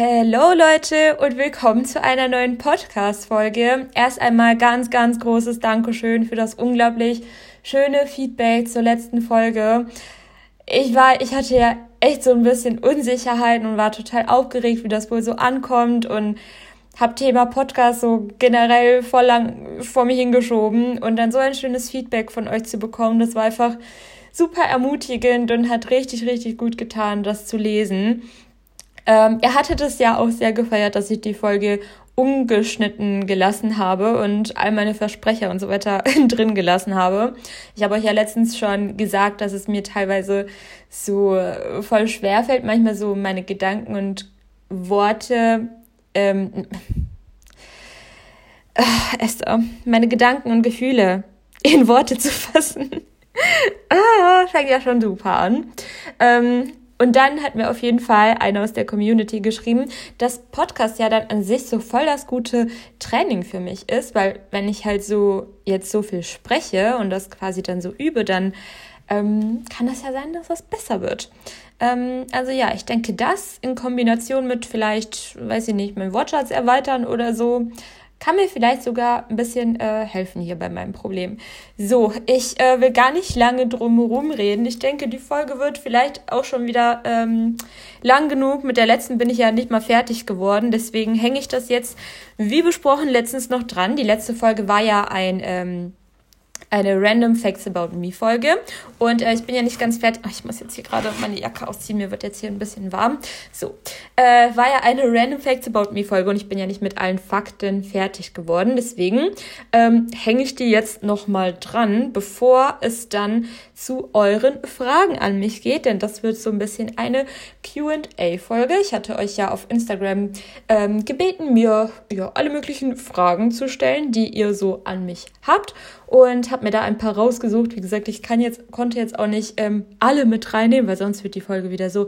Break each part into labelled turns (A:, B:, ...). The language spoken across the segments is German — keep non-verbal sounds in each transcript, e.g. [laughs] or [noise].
A: Hallo Leute und willkommen zu einer neuen Podcast-Folge. Erst einmal ganz, ganz großes Dankeschön für das unglaublich schöne Feedback zur letzten Folge. Ich war, ich hatte ja echt so ein bisschen Unsicherheiten und war total aufgeregt, wie das wohl so ankommt und hab Thema Podcast so generell voll lang vor mich hingeschoben und dann so ein schönes Feedback von euch zu bekommen, das war einfach super ermutigend und hat richtig, richtig gut getan, das zu lesen. Ähm, er hatte das ja auch sehr gefeiert, dass ich die Folge ungeschnitten gelassen habe und all meine Versprecher und so weiter [laughs] drin gelassen habe. Ich habe euch ja letztens schon gesagt, dass es mir teilweise so voll schwer fällt, manchmal so meine Gedanken und Worte, ähm, äh, Esther, meine Gedanken und Gefühle in Worte zu [laughs] fassen. ah, fängt ja schon super an. Ähm, und dann hat mir auf jeden Fall einer aus der Community geschrieben, dass Podcast ja dann an sich so voll das gute Training für mich ist, weil wenn ich halt so jetzt so viel spreche und das quasi dann so übe, dann ähm, kann das ja sein, dass das besser wird. Ähm, also ja, ich denke, das in Kombination mit vielleicht, weiß ich nicht, meinen Wortschatz erweitern oder so, kann mir vielleicht sogar ein bisschen äh, helfen hier bei meinem Problem. So, ich äh, will gar nicht lange drum reden. Ich denke, die Folge wird vielleicht auch schon wieder ähm, lang genug. Mit der letzten bin ich ja nicht mal fertig geworden. Deswegen hänge ich das jetzt, wie besprochen, letztens noch dran. Die letzte Folge war ja ein ähm, eine Random Facts About Me Folge. Und äh, ich bin ja nicht ganz fertig. Ach, ich muss jetzt hier gerade meine Jacke ausziehen. Mir wird jetzt hier ein bisschen warm. So, äh, war ja eine Random Facts About Me Folge und ich bin ja nicht mit allen Fakten fertig geworden. Deswegen ähm, hänge ich die jetzt nochmal dran, bevor es dann zu euren Fragen an mich geht. Denn das wird so ein bisschen eine QA-Folge. Ich hatte euch ja auf Instagram ähm, gebeten, mir ja, alle möglichen Fragen zu stellen, die ihr so an mich habt und habe mir da ein paar rausgesucht. Wie gesagt, ich kann jetzt, konnte jetzt auch nicht ähm, alle mit reinnehmen, weil sonst wird die Folge wieder so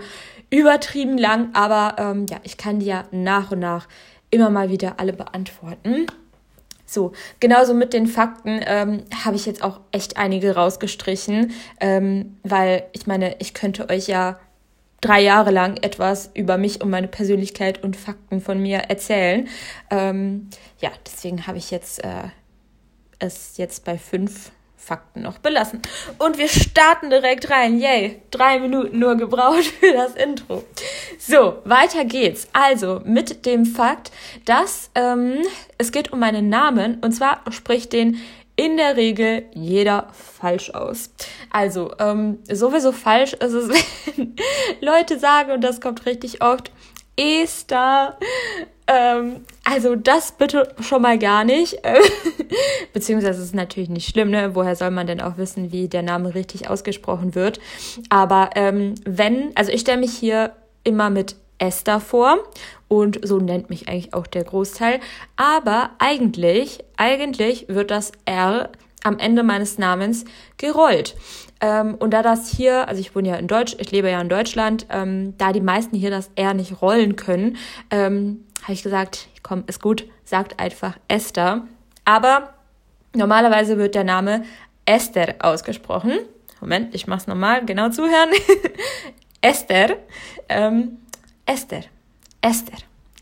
A: übertrieben lang. Aber ähm, ja, ich kann die ja nach und nach immer mal wieder alle beantworten. So, genauso mit den Fakten ähm, habe ich jetzt auch echt einige rausgestrichen, ähm, weil ich meine, ich könnte euch ja drei Jahre lang etwas über mich und meine Persönlichkeit und Fakten von mir erzählen. Ähm, ja, deswegen habe ich jetzt äh, es jetzt bei fünf Fakten noch belassen. Und wir starten direkt rein. Yay, drei Minuten nur gebraucht [laughs] für das Intro. So, weiter geht's. Also mit dem Fakt, dass ähm, es geht um meinen Namen und zwar spricht den in der Regel jeder falsch aus. Also, ähm, sowieso falsch ist es, [laughs] wenn Leute sagen, und das kommt richtig oft, Esther. Ähm, also das bitte schon mal gar nicht. [laughs] Beziehungsweise ist natürlich nicht schlimm, ne? Woher soll man denn auch wissen, wie der Name richtig ausgesprochen wird? Aber ähm, wenn, also ich stelle mich hier immer mit Esther vor und so nennt mich eigentlich auch der Großteil. Aber eigentlich, eigentlich wird das R am Ende meines Namens gerollt. Ähm, und da das hier, also ich wohne ja in Deutsch, ich lebe ja in Deutschland, ähm, da die meisten hier das R nicht rollen können, ähm, habe ich gesagt, komm, ist gut, sagt einfach Esther. Aber normalerweise wird der Name Esther ausgesprochen. Moment, ich mach's nochmal, genau zuhören. [laughs] Esther, ähm, Esther, Esther,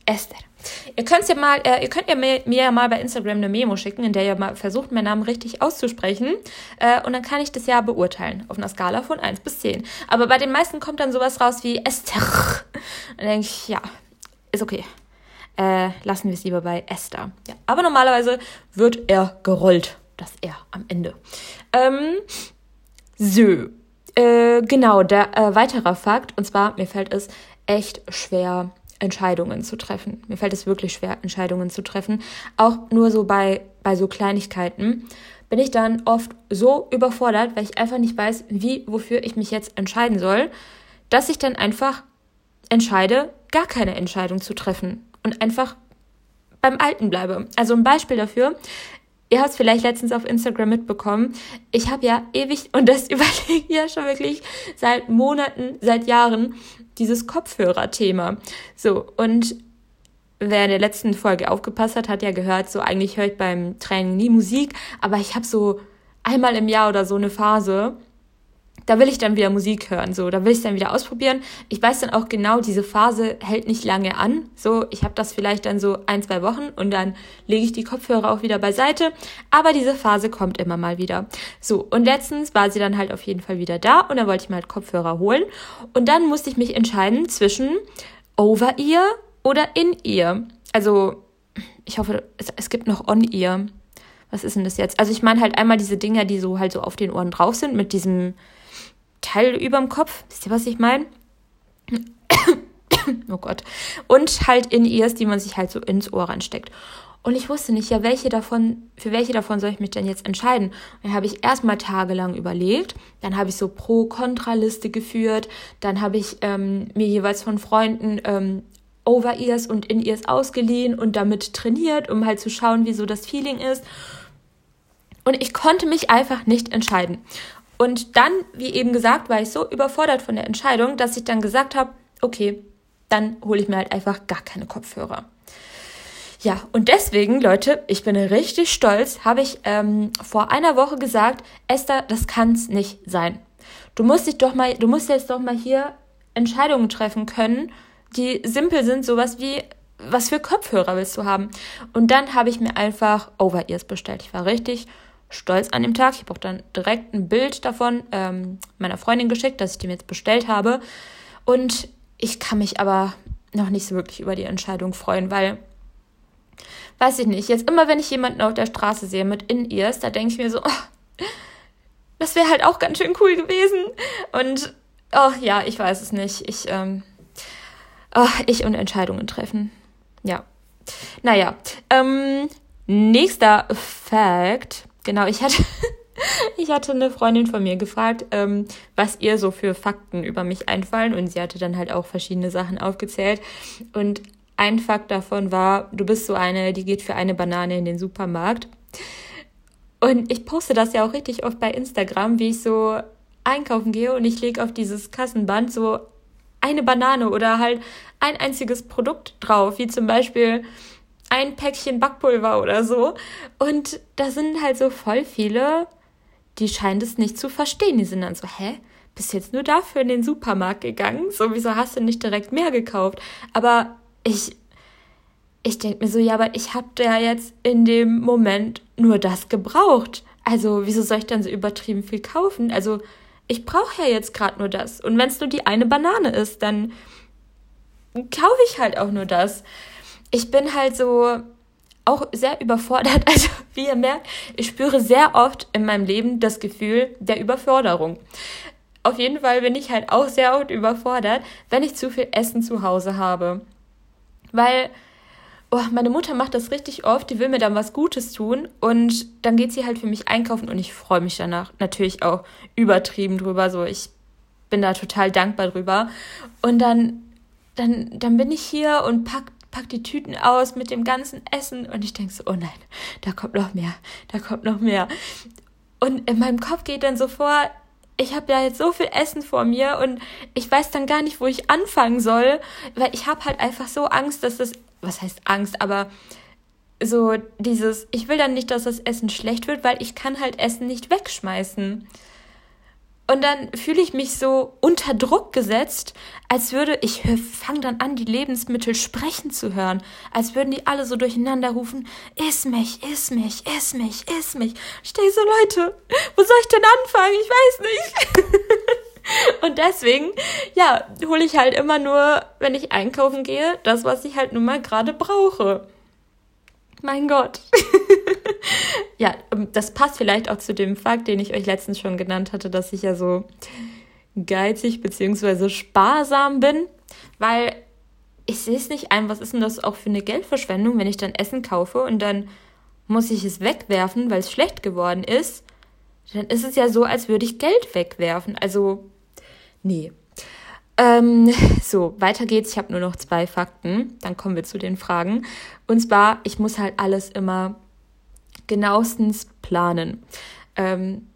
A: Esther. Ihr könnt ja mal, äh, ihr könnt ja mir, mir, ja mal bei Instagram eine Memo schicken, in der ihr mal versucht, meinen Namen richtig auszusprechen. Äh, und dann kann ich das ja beurteilen auf einer Skala von 1 bis 10. Aber bei den meisten kommt dann sowas raus wie Esther. Dann denke ich, ja, ist okay. Äh, lassen wir es lieber bei Esther. Ja. Aber normalerweise wird er gerollt. Das er am Ende. Ähm, so. Äh, genau, der äh, weiterer Fakt, und zwar, mir fällt es echt schwer, Entscheidungen zu treffen. Mir fällt es wirklich schwer, Entscheidungen zu treffen. Auch nur so bei, bei so Kleinigkeiten bin ich dann oft so überfordert, weil ich einfach nicht weiß, wie, wofür ich mich jetzt entscheiden soll, dass ich dann einfach entscheide, gar keine Entscheidung zu treffen und einfach beim Alten bleibe. Also ein Beispiel dafür. Ihr habt es vielleicht letztens auf Instagram mitbekommen. Ich habe ja ewig, und das [laughs] überlege ich ja schon wirklich seit Monaten, seit Jahren, dieses Kopfhörer-Thema. So, und wer in der letzten Folge aufgepasst hat, hat ja gehört, so eigentlich höre ich beim Training nie Musik, aber ich habe so einmal im Jahr oder so eine Phase, da will ich dann wieder Musik hören, so, da will ich dann wieder ausprobieren. Ich weiß dann auch genau, diese Phase hält nicht lange an. So, ich habe das vielleicht dann so ein, zwei Wochen und dann lege ich die Kopfhörer auch wieder beiseite. Aber diese Phase kommt immer mal wieder. So, und letztens war sie dann halt auf jeden Fall wieder da und dann wollte ich mir halt Kopfhörer holen. Und dann musste ich mich entscheiden zwischen Over-Ear oder In-Ear. Also, ich hoffe, es, es gibt noch On-Ear. Was ist denn das jetzt? Also ich meine halt einmal diese Dinger, die so halt so auf den Ohren drauf sind, mit diesem Teil überm Kopf. Wisst ihr, was ich meine? [coughs] oh Gott. Und halt in Ears, die man sich halt so ins Ohr ansteckt. Und ich wusste nicht, ja, welche davon, für welche davon soll ich mich denn jetzt entscheiden? Dann habe ich erstmal tagelang überlegt, dann habe ich so Pro-Kontra-Liste geführt, dann habe ich ähm, mir jeweils von Freunden ähm, Over-Ears und In-Ears ausgeliehen und damit trainiert, um halt zu schauen, wie so das Feeling ist. Und ich konnte mich einfach nicht entscheiden. Und dann, wie eben gesagt, war ich so überfordert von der Entscheidung, dass ich dann gesagt habe, okay, dann hole ich mir halt einfach gar keine Kopfhörer. Ja, und deswegen, Leute, ich bin richtig stolz, habe ich ähm, vor einer Woche gesagt, Esther, das kann's nicht sein. Du musst dich doch mal, du musst jetzt doch mal hier Entscheidungen treffen können, die simpel sind, sowas wie, was für Kopfhörer willst du haben? Und dann habe ich mir einfach Over-Ears bestellt. Ich war richtig stolz an dem Tag. Ich habe auch dann direkt ein Bild davon ähm, meiner Freundin geschickt, dass ich dem jetzt bestellt habe. Und ich kann mich aber noch nicht so wirklich über die Entscheidung freuen, weil, weiß ich nicht, jetzt immer, wenn ich jemanden auf der Straße sehe mit In-Ears, da denke ich mir so, oh, das wäre halt auch ganz schön cool gewesen. Und, oh ja, ich weiß es nicht. Ich, ähm, oh, ich und Entscheidungen treffen. Ja. Naja, ähm, nächster Fact Genau, ich hatte, [laughs] ich hatte eine Freundin von mir gefragt, ähm, was ihr so für Fakten über mich einfallen und sie hatte dann halt auch verschiedene Sachen aufgezählt und ein Fakt davon war, du bist so eine, die geht für eine Banane in den Supermarkt. Und ich poste das ja auch richtig oft bei Instagram, wie ich so einkaufen gehe und ich lege auf dieses Kassenband so eine Banane oder halt ein einziges Produkt drauf, wie zum Beispiel ein Päckchen Backpulver oder so. Und da sind halt so voll viele, die scheinen das nicht zu verstehen. Die sind dann so, hä? Bist jetzt nur dafür in den Supermarkt gegangen? So, wieso hast du nicht direkt mehr gekauft? Aber ich, ich denke mir so, ja, aber ich habe da jetzt in dem Moment nur das gebraucht. Also, wieso soll ich dann so übertrieben viel kaufen? Also, ich brauche ja jetzt gerade nur das. Und wenn es nur die eine Banane ist, dann kaufe ich halt auch nur das ich bin halt so auch sehr überfordert. [laughs] Also wie ihr merkt, ich spüre sehr oft in meinem Leben das Gefühl der Überforderung. Auf jeden Fall bin ich halt auch sehr oft überfordert, wenn ich zu viel Essen zu Hause habe. Weil oh, meine Mutter macht das richtig oft, die will mir dann was Gutes tun und dann geht sie halt für mich einkaufen und ich freue mich danach natürlich auch übertrieben drüber. So, ich bin da total dankbar drüber. Und dann, dann, dann bin ich hier und pack pack die Tüten aus mit dem ganzen Essen und ich denke so, oh nein, da kommt noch mehr, da kommt noch mehr. Und in meinem Kopf geht dann so vor, ich habe ja jetzt so viel Essen vor mir und ich weiß dann gar nicht, wo ich anfangen soll, weil ich habe halt einfach so Angst, dass das, was heißt Angst, aber so dieses, ich will dann nicht, dass das Essen schlecht wird, weil ich kann halt Essen nicht wegschmeißen. Und dann fühle ich mich so unter Druck gesetzt, als würde ich fange dann an, die Lebensmittel sprechen zu hören, als würden die alle so durcheinander rufen, iss mich, iss mich, iss mich, iss mich. Ich denke so, Leute, wo soll ich denn anfangen? Ich weiß nicht. [laughs] Und deswegen, ja, hole ich halt immer nur, wenn ich einkaufen gehe, das, was ich halt nun mal gerade brauche. Mein Gott. [laughs] ja, ähm, das passt vielleicht auch zu dem Fakt, den ich euch letztens schon genannt hatte, dass ich ja so geizig bzw. sparsam bin, weil ich sehe es nicht ein, was ist denn das auch für eine Geldverschwendung, wenn ich dann Essen kaufe und dann muss ich es wegwerfen, weil es schlecht geworden ist. Dann ist es ja so, als würde ich Geld wegwerfen. Also, nee. Ähm, so, weiter geht's. Ich habe nur noch zwei Fakten. Dann kommen wir zu den Fragen. Und zwar, ich muss halt alles immer genauestens planen. Ähm,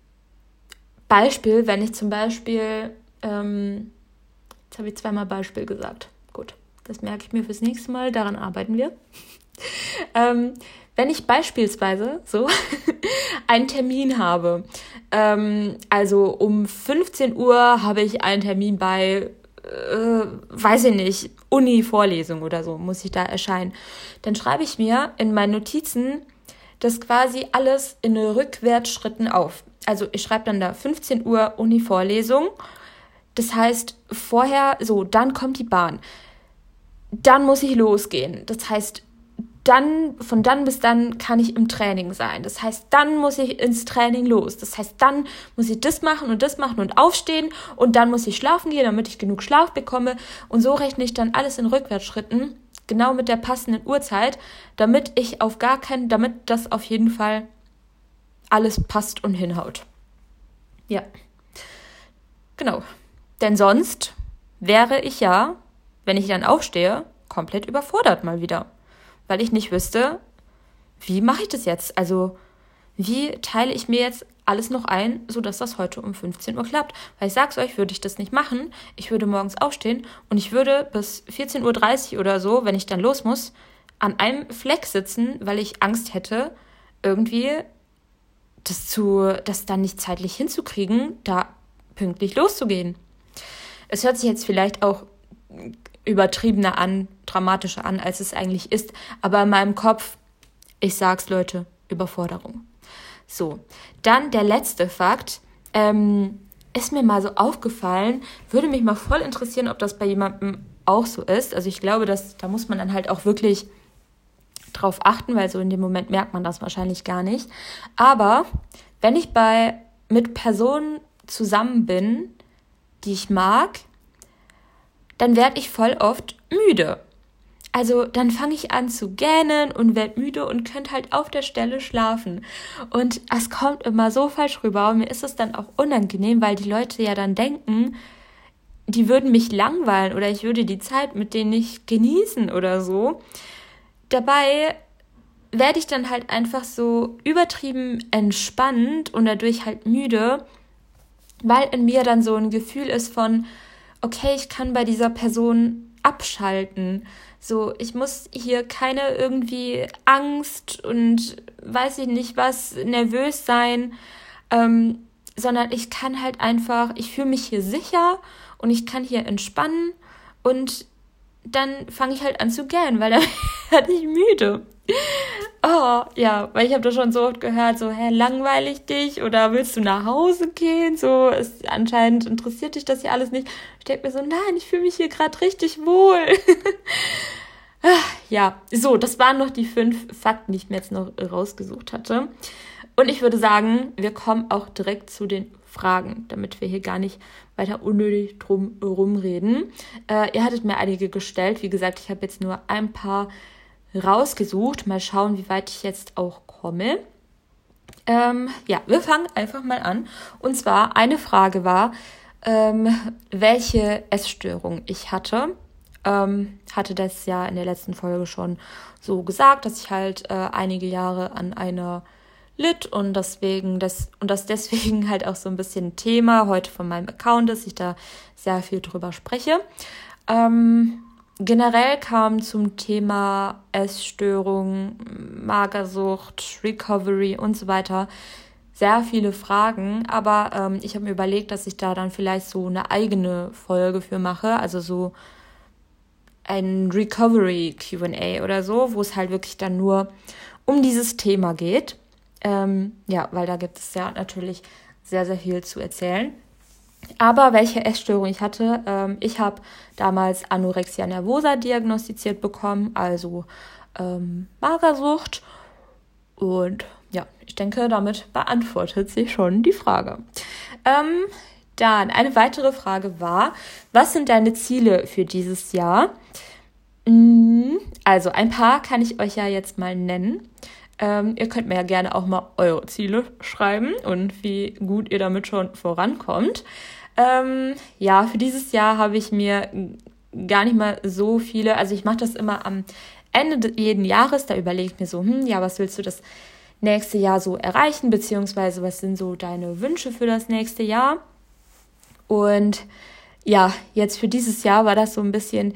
A: Beispiel, wenn ich zum Beispiel, ähm, jetzt habe ich zweimal Beispiel gesagt. Gut, das merke ich mir fürs nächste Mal. Daran arbeiten wir. [laughs] ähm, wenn ich beispielsweise so [laughs] einen Termin habe, Ähm, also um 15 Uhr habe ich einen Termin bei, äh, weiß ich nicht, Uni-Vorlesung oder so, muss ich da erscheinen. Dann schreibe ich mir in meinen Notizen das quasi alles in Rückwärtsschritten auf. Also ich schreibe dann da 15 Uhr Uni-Vorlesung. Das heißt, vorher, so, dann kommt die Bahn. Dann muss ich losgehen. Das heißt, dann, von dann bis dann kann ich im Training sein. Das heißt, dann muss ich ins Training los. Das heißt, dann muss ich das machen und das machen und aufstehen und dann muss ich schlafen gehen, damit ich genug Schlaf bekomme. Und so rechne ich dann alles in Rückwärtsschritten, genau mit der passenden Uhrzeit, damit ich auf gar keinen, damit das auf jeden Fall alles passt und hinhaut. Ja. Genau. Denn sonst wäre ich ja, wenn ich dann aufstehe, komplett überfordert mal wieder weil ich nicht wüsste, wie mache ich das jetzt? Also, wie teile ich mir jetzt alles noch ein, sodass das heute um 15 Uhr klappt? Weil ich sag's euch, würde ich das nicht machen. Ich würde morgens aufstehen und ich würde bis 14.30 Uhr oder so, wenn ich dann los muss, an einem Fleck sitzen, weil ich Angst hätte, irgendwie das zu, das dann nicht zeitlich hinzukriegen, da pünktlich loszugehen. Es hört sich jetzt vielleicht auch übertriebener an, dramatischer an, als es eigentlich ist. Aber in meinem Kopf, ich sag's Leute, Überforderung. So, dann der letzte Fakt. Ähm, ist mir mal so aufgefallen, würde mich mal voll interessieren, ob das bei jemandem auch so ist. Also ich glaube, dass da muss man dann halt auch wirklich drauf achten, weil so in dem Moment merkt man das wahrscheinlich gar nicht. Aber wenn ich bei mit Personen zusammen bin, die ich mag, dann werde ich voll oft müde. Also dann fange ich an zu gähnen und werde müde und könnte halt auf der Stelle schlafen. Und es kommt immer so falsch rüber und mir ist es dann auch unangenehm, weil die Leute ja dann denken, die würden mich langweilen oder ich würde die Zeit mit denen nicht genießen oder so. Dabei werde ich dann halt einfach so übertrieben entspannt und dadurch halt müde, weil in mir dann so ein Gefühl ist von, okay, ich kann bei dieser Person abschalten. So, ich muss hier keine irgendwie Angst und weiß ich nicht was, nervös sein, ähm, sondern ich kann halt einfach, ich fühle mich hier sicher und ich kann hier entspannen und dann fange ich halt an zu gähnen, weil dann [laughs] werde ich müde. [laughs] Oh, ja, weil ich habe das schon so oft gehört, so, hä, langweilig dich oder willst du nach Hause gehen? So, ist, anscheinend interessiert dich das hier alles nicht. Ich denke mir so, nein, ich fühle mich hier gerade richtig wohl. [laughs] ja, so, das waren noch die fünf Fakten, die ich mir jetzt noch rausgesucht hatte. Und ich würde sagen, wir kommen auch direkt zu den Fragen, damit wir hier gar nicht weiter unnötig drum rumreden. Äh, ihr hattet mir einige gestellt. Wie gesagt, ich habe jetzt nur ein paar rausgesucht. Mal schauen, wie weit ich jetzt auch komme. Ähm, ja, wir fangen einfach mal an. Und zwar eine Frage war, ähm, welche Essstörung ich hatte. Ähm, hatte das ja in der letzten Folge schon so gesagt, dass ich halt äh, einige Jahre an einer litt und deswegen das und das deswegen [laughs] halt auch so ein bisschen Thema heute von meinem Account ist, ich da sehr viel drüber spreche. Ähm, Generell kam zum Thema Essstörung, Magersucht, Recovery und so weiter sehr viele Fragen, aber ähm, ich habe mir überlegt, dass ich da dann vielleicht so eine eigene Folge für mache, also so ein Recovery QA oder so, wo es halt wirklich dann nur um dieses Thema geht. Ähm, ja, weil da gibt es ja natürlich sehr, sehr viel zu erzählen. Aber welche Essstörung ich hatte, ähm, ich habe damals Anorexia nervosa diagnostiziert bekommen, also ähm, Magersucht. Und ja, ich denke, damit beantwortet sich schon die Frage. Ähm, dann eine weitere Frage war, was sind deine Ziele für dieses Jahr? Mm, also ein paar kann ich euch ja jetzt mal nennen. Ähm, ihr könnt mir ja gerne auch mal eure Ziele schreiben und wie gut ihr damit schon vorankommt. Ähm, ja, für dieses Jahr habe ich mir gar nicht mal so viele, also ich mache das immer am Ende jeden Jahres, da überlege ich mir so, hm, ja, was willst du das nächste Jahr so erreichen, beziehungsweise was sind so deine Wünsche für das nächste Jahr? Und ja, jetzt für dieses Jahr war das so ein bisschen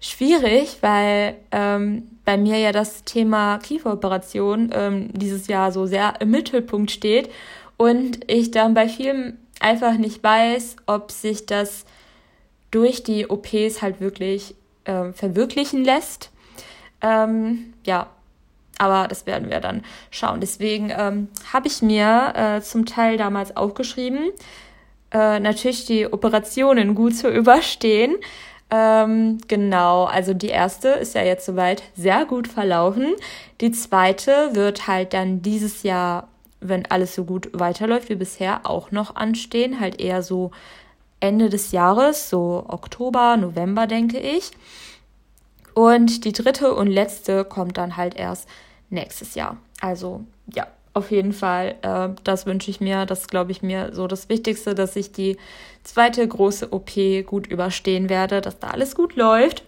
A: schwierig, weil ähm, bei mir ja das Thema Kieferoperation ähm, dieses Jahr so sehr im Mittelpunkt steht und ich dann bei vielen einfach nicht weiß, ob sich das durch die OPs halt wirklich äh, verwirklichen lässt. Ähm, ja, aber das werden wir dann schauen. Deswegen ähm, habe ich mir äh, zum Teil damals aufgeschrieben, äh, natürlich die Operationen gut zu [laughs] überstehen. Ähm, genau, also die erste ist ja jetzt soweit sehr gut verlaufen. Die zweite wird halt dann dieses Jahr, wenn alles so gut weiterläuft wie bisher, auch noch anstehen. Halt eher so Ende des Jahres, so Oktober, November, denke ich. Und die dritte und letzte kommt dann halt erst nächstes Jahr. Also ja, auf jeden Fall, äh, das wünsche ich mir. Das glaube ich mir so das Wichtigste, dass ich die zweite große OP gut überstehen werde, dass da alles gut läuft.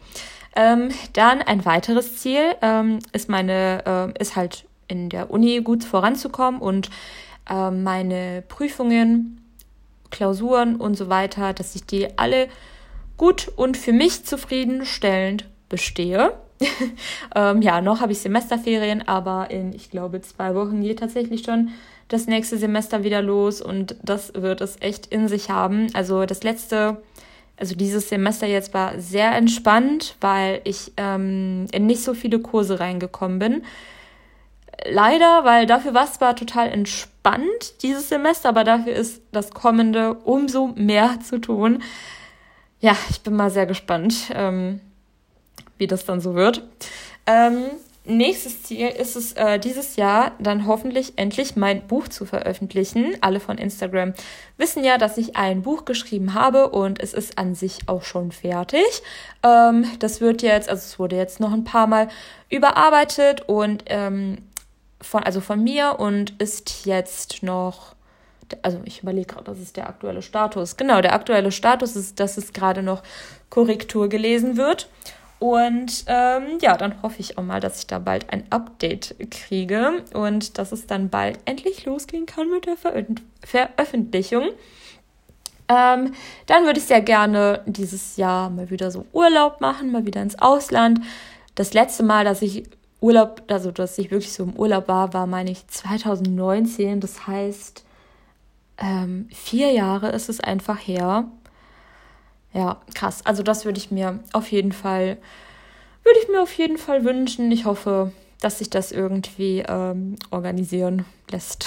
A: Ähm, dann ein weiteres Ziel ähm, ist meine, äh, ist halt in der Uni gut voranzukommen und äh, meine Prüfungen, Klausuren und so weiter, dass ich die alle gut und für mich zufriedenstellend bestehe. [laughs] ähm, ja, noch habe ich Semesterferien, aber in, ich glaube, zwei Wochen geht tatsächlich schon das nächste Semester wieder los und das wird es echt in sich haben. Also das letzte, also dieses Semester jetzt war sehr entspannt, weil ich ähm, in nicht so viele Kurse reingekommen bin. Leider, weil dafür war es zwar total entspannt dieses Semester, aber dafür ist das kommende umso mehr [laughs] zu tun. Ja, ich bin mal sehr gespannt. Ähm, wie das dann so wird. Ähm, nächstes Ziel ist es, äh, dieses Jahr dann hoffentlich endlich mein Buch zu veröffentlichen. Alle von Instagram wissen ja, dass ich ein Buch geschrieben habe und es ist an sich auch schon fertig. Ähm, das wird jetzt, also es wurde jetzt noch ein paar Mal überarbeitet und ähm, von, also von mir und ist jetzt noch also ich überlege gerade, das ist der aktuelle Status. Genau, der aktuelle Status ist, dass es gerade noch Korrektur gelesen wird. Und ähm, ja, dann hoffe ich auch mal, dass ich da bald ein Update kriege und dass es dann bald endlich losgehen kann mit der Ver Veröffentlichung. Ähm, dann würde ich sehr gerne dieses Jahr mal wieder so Urlaub machen, mal wieder ins Ausland. Das letzte Mal, dass ich Urlaub, also dass ich wirklich so im Urlaub war, war, meine ich, 2019. Das heißt, ähm, vier Jahre ist es einfach her. Ja, krass. Also das würde ich mir auf jeden Fall, würde ich mir auf jeden Fall wünschen. Ich hoffe, dass sich das irgendwie ähm, organisieren lässt.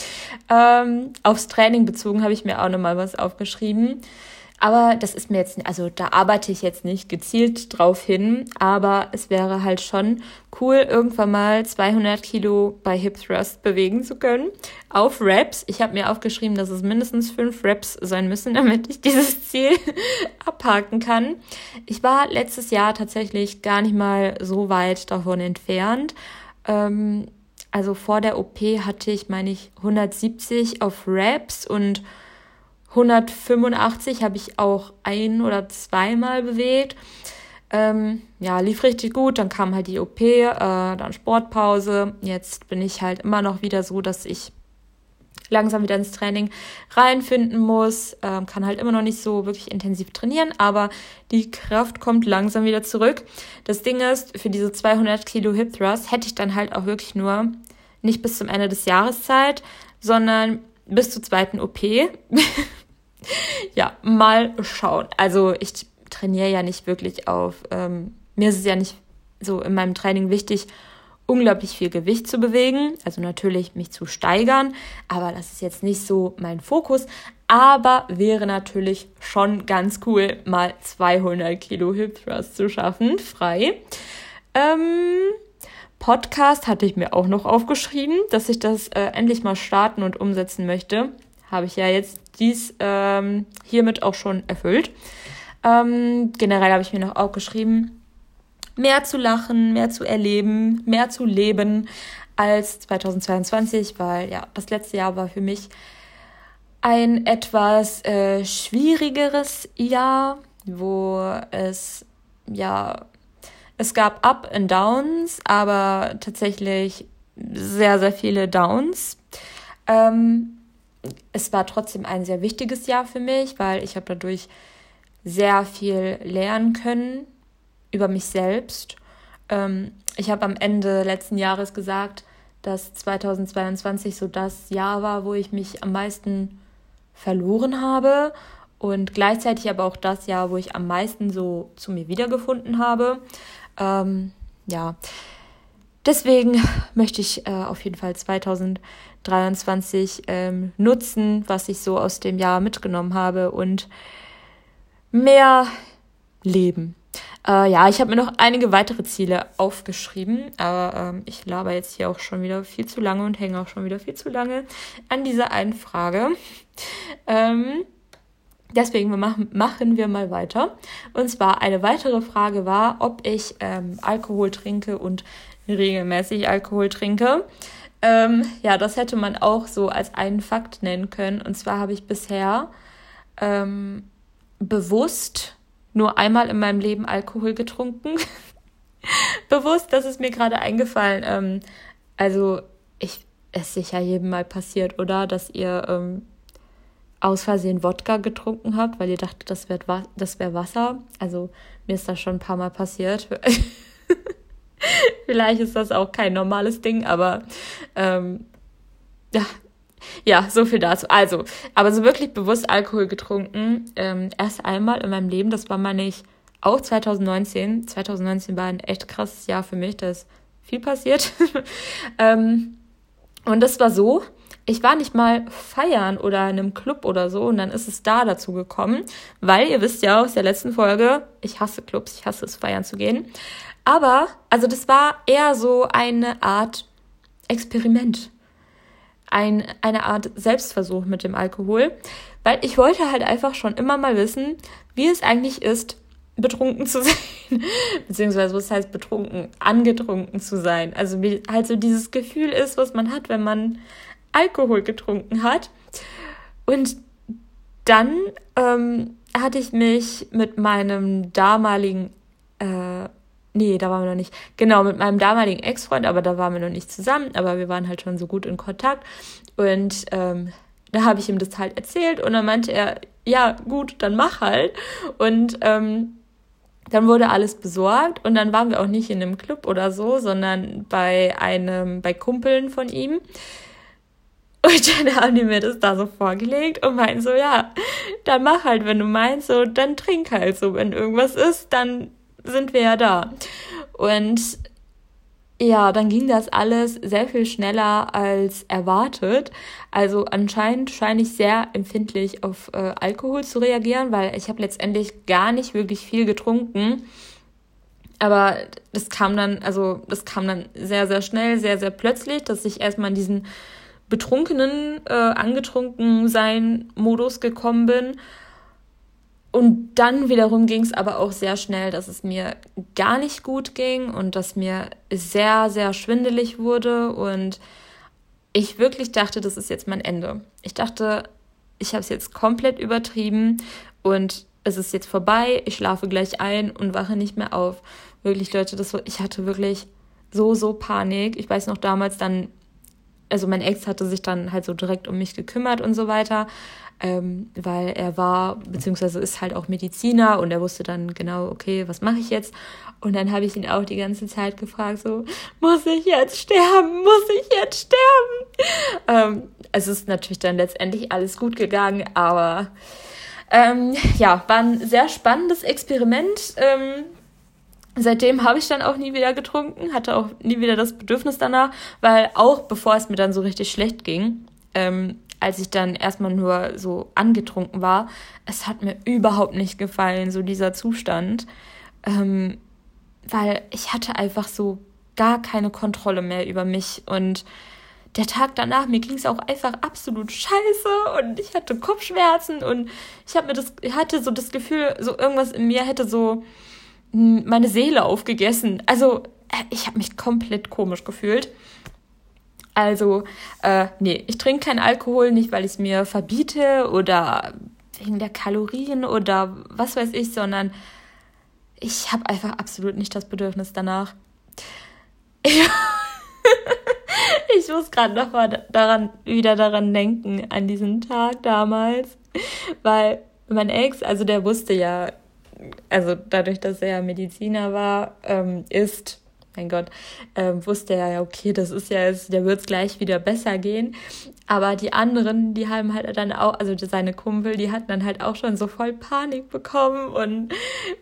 A: [laughs] ähm, aufs Training bezogen habe ich mir auch nochmal was aufgeschrieben. Aber das ist mir jetzt, also da arbeite ich jetzt nicht gezielt drauf hin, aber es wäre halt schon cool, irgendwann mal 200 Kilo bei Hip Thrust bewegen zu können. Auf Reps. Ich habe mir aufgeschrieben, dass es mindestens fünf Reps sein müssen, [laughs] damit ich dieses Ziel [laughs] abhaken kann. Ich war letztes Jahr tatsächlich gar nicht mal so weit davon entfernt. Ähm, also vor der OP hatte ich, meine ich, 170 auf Reps und 185 habe ich auch ein oder zweimal bewegt. Ähm, ja, lief richtig gut. Dann kam halt die OP, äh, dann Sportpause. Jetzt bin ich halt immer noch wieder so, dass ich langsam wieder ins Training reinfinden muss. Ähm, kann halt immer noch nicht so wirklich intensiv trainieren, aber die Kraft kommt langsam wieder zurück. Das Ding ist, für diese 200 Kilo Hip Thrust hätte ich dann halt auch wirklich nur nicht bis zum Ende des Jahres Zeit, sondern bis zur zweiten OP. [laughs] ja, mal schauen. Also ich trainiere ja nicht wirklich auf, ähm, mir ist es ja nicht so in meinem Training wichtig, unglaublich viel Gewicht zu bewegen, also natürlich mich zu steigern, aber das ist jetzt nicht so mein Fokus, aber wäre natürlich schon ganz cool, mal 200 Kilo Hip Thrust zu schaffen, frei. Ähm, Podcast hatte ich mir auch noch aufgeschrieben, dass ich das äh, endlich mal starten und umsetzen möchte. Habe ich ja jetzt dies ähm, hiermit auch schon erfüllt. Ähm, generell habe ich mir noch aufgeschrieben, mehr zu lachen, mehr zu erleben, mehr zu leben als 2022, weil ja, das letzte Jahr war für mich ein etwas äh, schwierigeres Jahr, wo es ja es gab Up and Downs, aber tatsächlich sehr, sehr viele Downs. Ähm, es war trotzdem ein sehr wichtiges Jahr für mich, weil ich habe dadurch sehr viel lernen können über mich selbst. Ähm, ich habe am Ende letzten Jahres gesagt, dass 2022 so das Jahr war, wo ich mich am meisten verloren habe und gleichzeitig aber auch das Jahr, wo ich am meisten so zu mir wiedergefunden habe. Ähm, ja, deswegen möchte ich äh, auf jeden Fall 2023 ähm, nutzen, was ich so aus dem Jahr mitgenommen habe und mehr leben. Äh, ja, ich habe mir noch einige weitere Ziele aufgeschrieben, aber ähm, ich laber jetzt hier auch schon wieder viel zu lange und hänge auch schon wieder viel zu lange an dieser einen Frage. [laughs] Ähm, deswegen machen, wir mal weiter. Und zwar eine weitere Frage war, ob ich ähm, Alkohol trinke und regelmäßig Alkohol trinke. Ähm, ja, das hätte man auch so als einen Fakt nennen können. Und zwar habe ich bisher ähm, bewusst nur einmal in meinem Leben Alkohol getrunken. [laughs] Bewusst, das ist mir gerade eingefallen. Ähm, also, ich, es ist sicher jedem mal passiert, oder? Dass ihr ähm, aus Versehen Wodka getrunken habt, weil ihr dachtet, das wäre das wär Wasser. Also, mir ist das schon ein paar Mal passiert. [laughs] Vielleicht ist das auch kein normales Ding, aber ähm, ja, ja, so viel dazu. Also, aber so wirklich bewusst Alkohol getrunken, ähm, erst einmal in meinem Leben, das war meine ich auch 2019. 2019 war ein echt krasses Jahr für mich, da ist viel passiert. [laughs] ähm, und das war so, ich war nicht mal feiern oder in einem Club oder so und dann ist es da dazu gekommen, weil ihr wisst ja aus der letzten Folge, ich hasse Clubs, ich hasse es feiern zu gehen. Aber, also das war eher so eine Art Experiment ein, eine Art Selbstversuch mit dem Alkohol, weil ich wollte halt einfach schon immer mal wissen, wie es eigentlich ist, betrunken zu [laughs] sein, beziehungsweise was heißt betrunken, angetrunken zu sein. Also wie halt so dieses Gefühl ist, was man hat, wenn man Alkohol getrunken hat. Und dann ähm, hatte ich mich mit meinem damaligen äh, Nee, da waren wir noch nicht. Genau, mit meinem damaligen Ex-Freund, aber da waren wir noch nicht zusammen, aber wir waren halt schon so gut in Kontakt. Und ähm, da habe ich ihm das halt erzählt und dann meinte er, ja, gut, dann mach halt. Und ähm, dann wurde alles besorgt und dann waren wir auch nicht in einem Club oder so, sondern bei einem, bei Kumpeln von ihm. Und dann haben die mir das da so vorgelegt und meinten so, ja, dann mach halt, wenn du meinst, so, dann trink halt so. Wenn irgendwas ist, dann sind wir ja da. Und ja, dann ging das alles sehr viel schneller als erwartet. Also anscheinend scheine ich sehr empfindlich auf äh, Alkohol zu reagieren, weil ich habe letztendlich gar nicht wirklich viel getrunken. Aber das kam dann, also das kam dann sehr, sehr schnell, sehr, sehr plötzlich, dass ich erstmal in diesen betrunkenen, äh, angetrunken sein Modus gekommen bin und dann wiederum ging es aber auch sehr schnell, dass es mir gar nicht gut ging und dass mir sehr, sehr schwindelig wurde und ich wirklich dachte, das ist jetzt mein Ende. Ich dachte, ich habe es jetzt komplett übertrieben und es ist jetzt vorbei, ich schlafe gleich ein und wache nicht mehr auf. Wirklich, Leute, das ich hatte wirklich so, so Panik. Ich weiß noch damals dann, also mein Ex hatte sich dann halt so direkt um mich gekümmert und so weiter ähm, weil er war, beziehungsweise ist halt auch Mediziner und er wusste dann genau, okay, was mache ich jetzt? Und dann habe ich ihn auch die ganze Zeit gefragt, so, muss ich jetzt sterben? Muss ich jetzt sterben? Ähm, es ist natürlich dann letztendlich alles gut gegangen, aber ähm, ja, war ein sehr spannendes Experiment. Ähm, Seitdem habe ich dann auch nie wieder getrunken, hatte auch nie wieder das Bedürfnis danach, weil auch bevor es mir dann so richtig schlecht ging, ähm, als ich dann erstmal nur so angetrunken war, es hat mir überhaupt nicht gefallen, so dieser Zustand. Ähm, weil ich hatte einfach so gar keine Kontrolle mehr über mich und der Tag danach, mir ging es auch einfach absolut scheiße und ich hatte Kopfschmerzen und ich mir das, hatte so das Gefühl, so irgendwas in mir hätte so meine Seele aufgegessen. Also äh, ich habe mich komplett komisch gefühlt. Also, äh, nee, ich trinke keinen Alkohol, nicht weil ich es mir verbiete oder wegen der Kalorien oder was weiß ich, sondern ich habe einfach absolut nicht das Bedürfnis danach. Ich, [laughs] ich muss gerade noch mal daran, wieder daran denken, an diesen Tag damals, weil mein Ex, also der wusste ja, also dadurch, dass er Mediziner war, ähm, ist mein Gott, äh, wusste er ja, okay, das ist ja jetzt, der wird es gleich wieder besser gehen. Aber die anderen, die haben halt dann auch, also seine Kumpel, die hatten dann halt auch schon so voll Panik bekommen und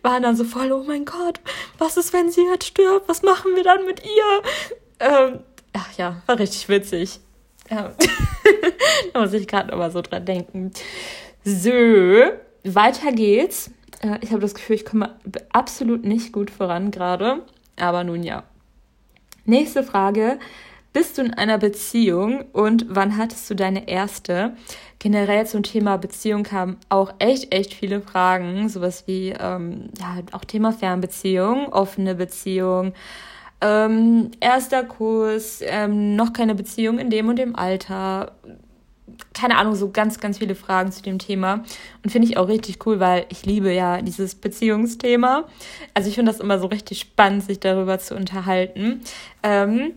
A: waren dann so voll, oh mein Gott, was ist, wenn sie jetzt stirbt? Was machen wir dann mit ihr? Ähm, ach ja, war richtig witzig. Ja. [laughs] da muss ich gerade nochmal so dran denken. So, weiter geht's. Ich habe das Gefühl, ich komme absolut nicht gut voran gerade. Aber nun ja. Nächste Frage. Bist du in einer Beziehung und wann hattest du deine erste? Generell zum Thema Beziehung kamen auch echt, echt viele Fragen. Sowas wie, ähm, ja, auch Thema Fernbeziehung, offene Beziehung, ähm, erster Kurs, ähm, noch keine Beziehung in dem und dem Alter, keine Ahnung, so ganz, ganz viele Fragen zu dem Thema. Und finde ich auch richtig cool, weil ich liebe ja dieses Beziehungsthema. Also ich finde das immer so richtig spannend, sich darüber zu unterhalten. Ähm,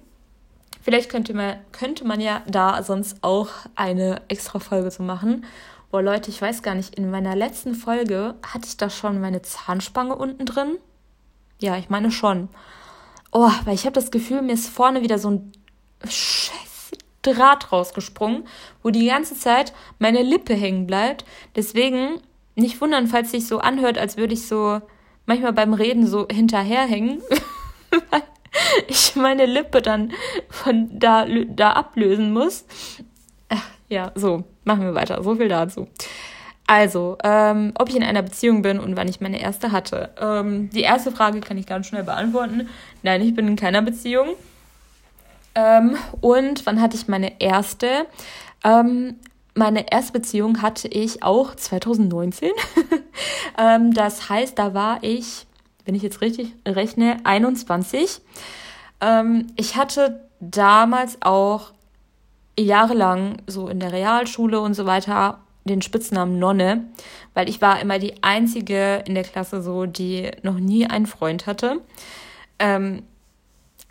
A: vielleicht könnte man, könnte man ja da sonst auch eine extra Folge zu machen. Boah, Leute, ich weiß gar nicht, in meiner letzten Folge hatte ich da schon meine Zahnspange unten drin? Ja, ich meine schon. Oh, weil ich habe das Gefühl, mir ist vorne wieder so ein Draht rausgesprungen, wo die ganze Zeit meine Lippe hängen bleibt. Deswegen nicht wundern, falls sich so anhört, als würde ich so manchmal beim Reden so hinterherhängen. [laughs] ich meine Lippe dann von da, da ablösen muss. Ja, so, machen wir weiter. So viel dazu. Also, ähm, ob ich in einer Beziehung bin und wann ich meine erste hatte. Ähm, die erste Frage kann ich ganz schnell beantworten. Nein, ich bin in keiner Beziehung. Ähm, und wann hatte ich meine erste? Ähm, meine erste Beziehung hatte ich auch 2019. [laughs] ähm, das heißt, da war ich, wenn ich jetzt richtig rechne, 21. Ähm, ich hatte damals auch jahrelang so in der Realschule und so weiter den Spitznamen Nonne, weil ich war immer die einzige in der Klasse so, die noch nie einen Freund hatte. Ähm,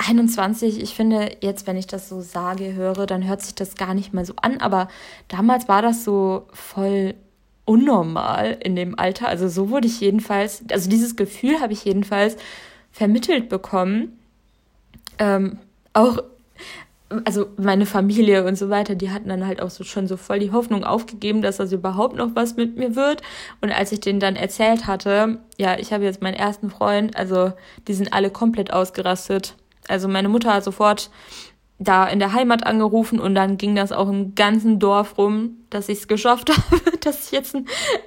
A: 21, ich finde, jetzt, wenn ich das so sage, höre, dann hört sich das gar nicht mal so an, aber damals war das so voll unnormal in dem Alter. Also so wurde ich jedenfalls, also dieses Gefühl habe ich jedenfalls vermittelt bekommen. Ähm, auch, also meine Familie und so weiter, die hatten dann halt auch so schon so voll die Hoffnung aufgegeben, dass das überhaupt noch was mit mir wird. Und als ich denen dann erzählt hatte, ja, ich habe jetzt meinen ersten Freund, also die sind alle komplett ausgerastet. Also meine Mutter hat sofort da in der Heimat angerufen und dann ging das auch im ganzen Dorf rum, dass ich es geschafft [laughs] habe, dass ich jetzt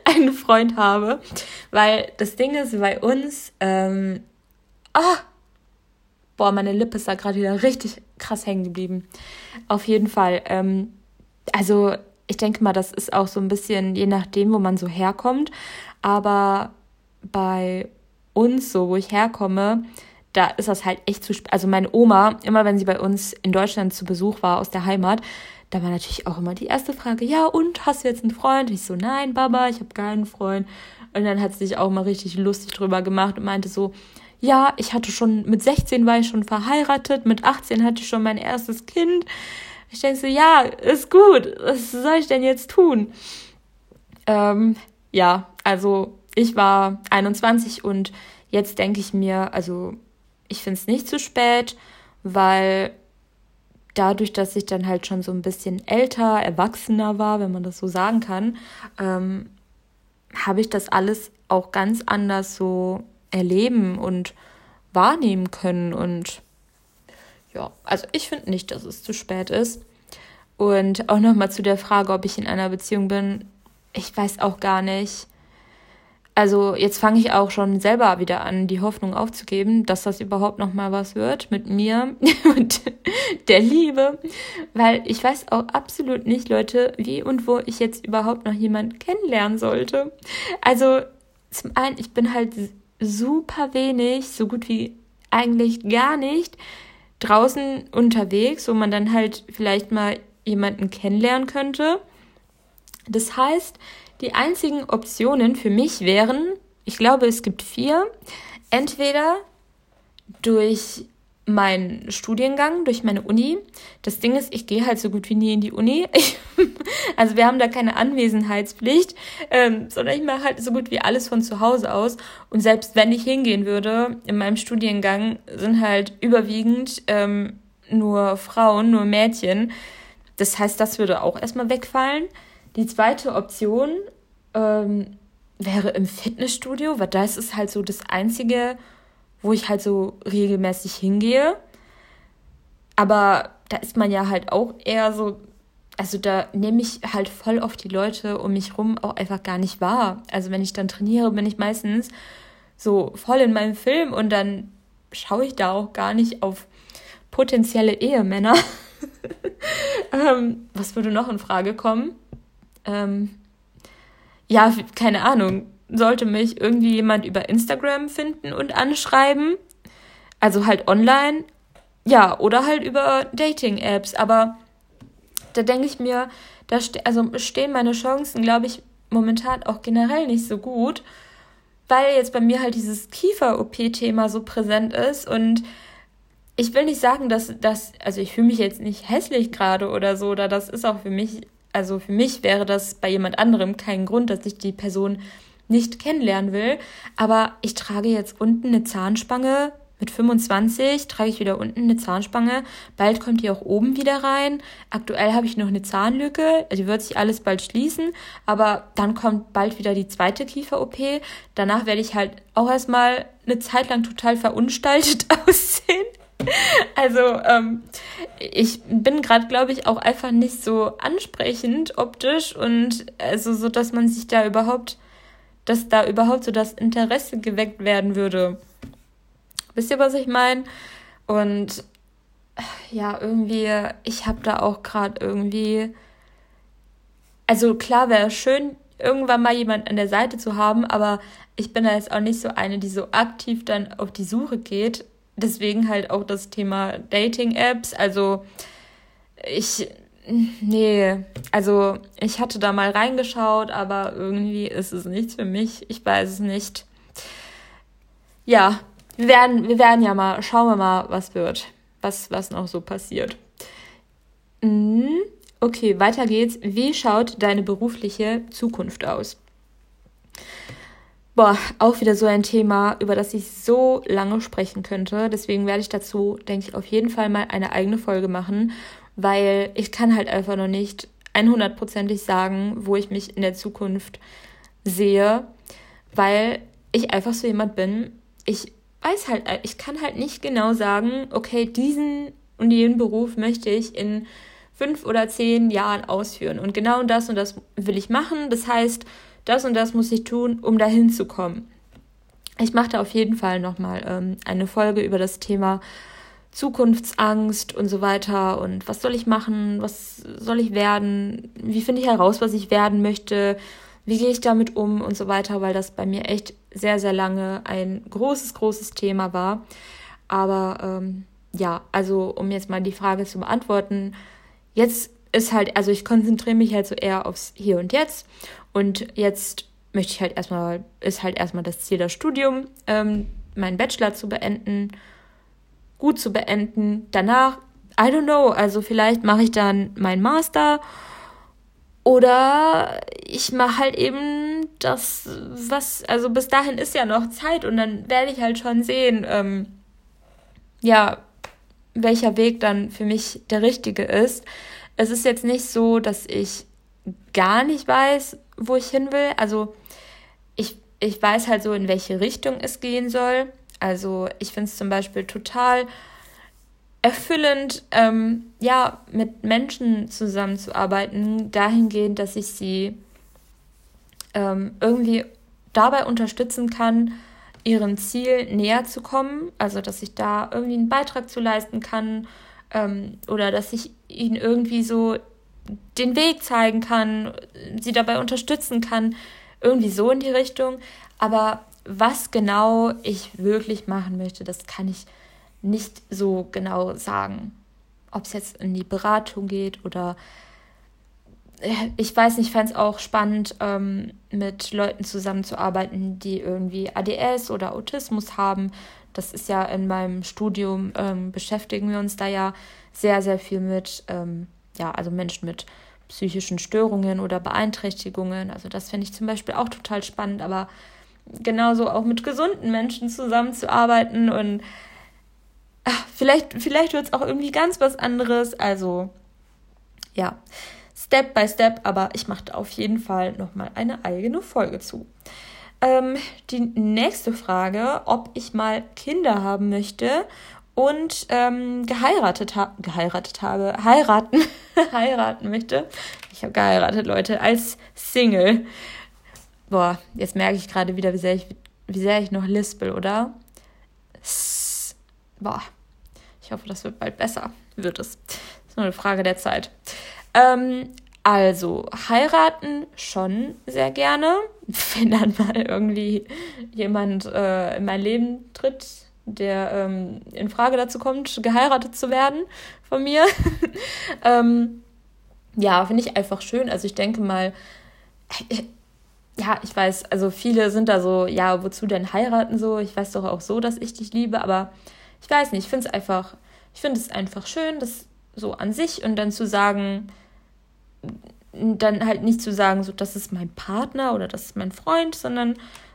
A: einen Freund habe. Weil das Ding ist bei uns, ähm, ah, boah, meine Lippe ist da gerade wieder richtig krass hängen geblieben. Auf jeden Fall. Ähm, also ich denke mal, das ist auch so ein bisschen je nachdem, wo man so herkommt. Aber bei uns, so wo ich herkomme, da ist das halt echt zu spät. Also meine Oma, immer wenn sie bei uns in Deutschland zu Besuch war aus der Heimat, da war natürlich auch immer die erste Frage, ja und, hast du jetzt einen Freund? Und ich so, nein, Baba, ich habe keinen Freund. Und dann hat sie sich auch mal richtig lustig drüber gemacht und meinte so, ja, ich hatte schon, mit 16 war ich schon verheiratet, mit 18 hatte ich schon mein erstes Kind. Ich denke so, ja, ist gut, was soll ich denn jetzt tun? Ähm, ja, also ich war 21 und jetzt denke ich mir, also ich finde es nicht zu spät, weil dadurch, dass ich dann halt schon so ein bisschen älter, erwachsener war, wenn man das so sagen kann, ähm, habe ich das alles auch ganz anders so erleben und wahrnehmen können. Und ja, also ich finde nicht, dass es zu spät ist. Und auch nochmal zu der Frage, ob ich in einer Beziehung bin. Ich weiß auch gar nicht. Also jetzt fange ich auch schon selber wieder an, die Hoffnung aufzugeben, dass das überhaupt noch mal was wird mit mir [laughs] und der Liebe, weil ich weiß auch absolut nicht, Leute, wie und wo ich jetzt überhaupt noch jemanden kennenlernen sollte. Also zum einen, ich bin halt super wenig, so gut wie eigentlich gar nicht draußen unterwegs, wo man dann halt vielleicht mal jemanden kennenlernen könnte. Das heißt, die einzigen Optionen für mich wären, ich glaube, es gibt vier, entweder durch meinen Studiengang, durch meine Uni. Das Ding ist, ich gehe halt so gut wie nie in die Uni. [laughs] Also wir haben da keine Anwesenheitspflicht, ähm, sondern ich mache halt so gut wie alles von zu Hause aus. Und selbst wenn ich hingehen würde, in meinem Studiengang sind halt überwiegend ähm, nur Frauen, nur Mädchen. Das heißt, das würde auch erstmal wegfallen. Die zweite Option ähm, wäre im Fitnessstudio, weil das ist halt so das einzige wo ich halt so regelmäßig hingehe. Aber da ist man ja halt auch eher so, also da nehme ich halt voll oft die Leute um mich rum auch einfach gar nicht wahr. Also wenn ich dann trainiere, bin ich meistens so voll in meinem Film und dann schaue ich da auch gar nicht auf potenzielle Ehemänner. [laughs] ähm, was würde noch in Frage kommen? Ähm, ja, keine Ahnung sollte mich irgendwie jemand über Instagram finden und anschreiben. Also halt online. Ja, oder halt über Dating-Apps. Aber da denke ich mir, da ste also stehen meine Chancen, glaube ich, momentan auch generell nicht so gut, weil jetzt bei mir halt dieses Kiefer-OP-Thema so präsent ist und ich will nicht sagen, dass das, also ich fühle mich jetzt nicht hässlich gerade oder so, oder das ist auch für mich, also für mich wäre das bei jemand anderem kein Grund, dass ich die Person nicht kennenlernen will. Aber ich trage jetzt unten eine Zahnspange. Mit 25 trage ich wieder unten eine Zahnspange. Bald kommt die auch oben wieder rein. Aktuell habe ich noch eine Zahnlücke. Die wird sich alles bald schließen. Aber dann kommt bald wieder die zweite Kiefer-OP. Danach werde ich halt auch erstmal eine Zeit lang total verunstaltet [laughs] aussehen. [laughs] Also, ähm, ich bin gerade, glaube ich, auch einfach nicht so ansprechend optisch und also so, dass man sich da überhaupt dass da überhaupt so das Interesse geweckt werden würde. Wisst ihr, was ich meine? Und ja, irgendwie, ich habe da auch gerade irgendwie. Also klar wäre schön, irgendwann mal jemand an der Seite zu haben, aber ich bin da jetzt auch nicht so eine, die so aktiv dann auf die Suche geht. Deswegen halt auch das Thema Dating-Apps. Also ich Nee, also ich hatte da mal reingeschaut, aber irgendwie ist es nichts für mich. Ich weiß es nicht. Ja, wir werden, wir werden ja mal, schauen wir mal, was wird, was, was noch so passiert. Mhm. Okay, weiter geht's. Wie schaut deine berufliche Zukunft aus? Boah, auch wieder so ein Thema, über das ich so lange sprechen könnte. Deswegen werde ich dazu, denke ich, auf jeden Fall mal eine eigene Folge machen weil ich kann halt einfach noch nicht 100%ig sagen, wo ich mich in der Zukunft sehe, weil ich einfach so jemand bin. Ich weiß halt, ich kann halt nicht genau sagen, okay, diesen und jenen Beruf möchte ich in fünf oder zehn Jahren ausführen. Und genau das und das will ich machen. Das heißt, das und das muss ich tun, um dahin zu kommen. Ich mache da auf jeden Fall nochmal ähm, eine Folge über das Thema Zukunftsangst und so weiter und was soll ich machen, was soll ich werden, wie finde ich heraus, was ich werden möchte, wie gehe ich damit um und so weiter, weil das bei mir echt sehr, sehr lange ein großes, großes Thema war. Aber ähm, ja, also um jetzt mal die Frage zu beantworten, jetzt ist halt, also ich konzentriere mich halt so eher aufs Hier und Jetzt und jetzt möchte ich halt erstmal, ist halt erstmal das Ziel das Studium, ähm, meinen Bachelor zu beenden gut zu beenden. Danach, I don't know, also vielleicht mache ich dann meinen Master oder ich mache halt eben das, was, also bis dahin ist ja noch Zeit und dann werde ich halt schon sehen, ähm, ja, welcher Weg dann für mich der richtige ist. Es ist jetzt nicht so, dass ich gar nicht weiß, wo ich hin will. Also ich, ich weiß halt so, in welche Richtung es gehen soll. Also ich finde es zum Beispiel total erfüllend, ähm, ja, mit Menschen zusammenzuarbeiten, dahingehend, dass ich sie ähm, irgendwie dabei unterstützen kann, ihrem Ziel näher zu kommen. Also dass ich da irgendwie einen Beitrag zu leisten kann ähm, oder dass ich ihnen irgendwie so den Weg zeigen kann, sie dabei unterstützen kann, irgendwie so in die Richtung. Aber was genau ich wirklich machen möchte, das kann ich nicht so genau sagen. Ob es jetzt in die Beratung geht oder ich weiß nicht, ich fand es auch spannend, ähm, mit Leuten zusammenzuarbeiten, die irgendwie ADS oder Autismus haben. Das ist ja in meinem Studium, ähm, beschäftigen wir uns da ja sehr, sehr viel mit, ähm, ja, also Menschen mit psychischen Störungen oder Beeinträchtigungen. Also das finde ich zum Beispiel auch total spannend, aber genauso auch mit gesunden Menschen zusammenzuarbeiten und ach, vielleicht, vielleicht wird es auch irgendwie ganz was anderes. Also ja, Step by Step, aber ich mache auf jeden Fall nochmal eine eigene Folge zu. Ähm, die nächste Frage, ob ich mal Kinder haben möchte und ähm, geheiratet, ha geheiratet habe, heiraten, [laughs] heiraten möchte. Ich habe geheiratet, Leute, als Single. Boah, jetzt merke ich gerade wieder, wie sehr ich, wie sehr ich noch lispel, oder? S Boah, ich hoffe, das wird bald besser. Wird es. Das ist nur eine Frage der Zeit. Ähm, also, heiraten schon sehr gerne. [laughs] Wenn dann mal irgendwie jemand äh, in mein Leben tritt, der ähm, in Frage dazu kommt, geheiratet zu werden von mir. [laughs] ähm, ja, finde ich einfach schön. Also ich denke mal, ja, ich weiß, also viele sind da so, ja, wozu denn heiraten so? Ich weiß doch auch so, dass ich dich liebe, aber ich weiß nicht, ich finde es einfach, ich finde es einfach schön, das so an sich und dann zu sagen, dann halt nicht zu sagen, so, das ist mein Partner oder das ist mein Freund, sondern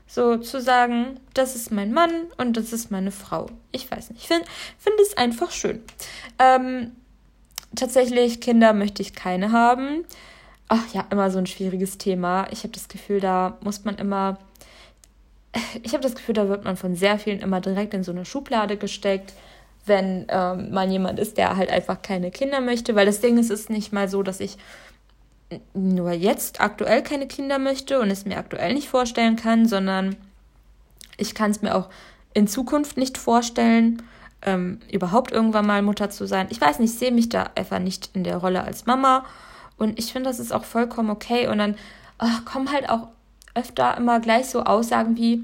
A: so zu sagen, das ist mein Mann und das ist meine Frau. Ich weiß nicht. Ich finde find es einfach schön. Ähm, tatsächlich, Kinder möchte ich keine haben. Ach ja, immer so ein schwieriges Thema. Ich habe das Gefühl, da muss man immer. [sighs] Ich habe das Gefühl, da wird man von sehr vielen immer direkt in so eine Schublade gesteckt, wenn ähm, man jemand ist, der halt einfach keine Kinder möchte. Weil das Ding ist, es ist nicht mal so, dass ich nur jetzt aktuell keine Kinder möchte und es mir aktuell nicht vorstellen kann, sondern ich kann es mir auch in Zukunft nicht vorstellen, ähm, überhaupt irgendwann mal Mutter zu sein. Ich weiß nicht, ich sehe mich da einfach nicht in der Rolle als Mama und ich finde, das ist auch vollkommen okay und dann ach, kommen halt auch öfter immer gleich so Aussagen wie,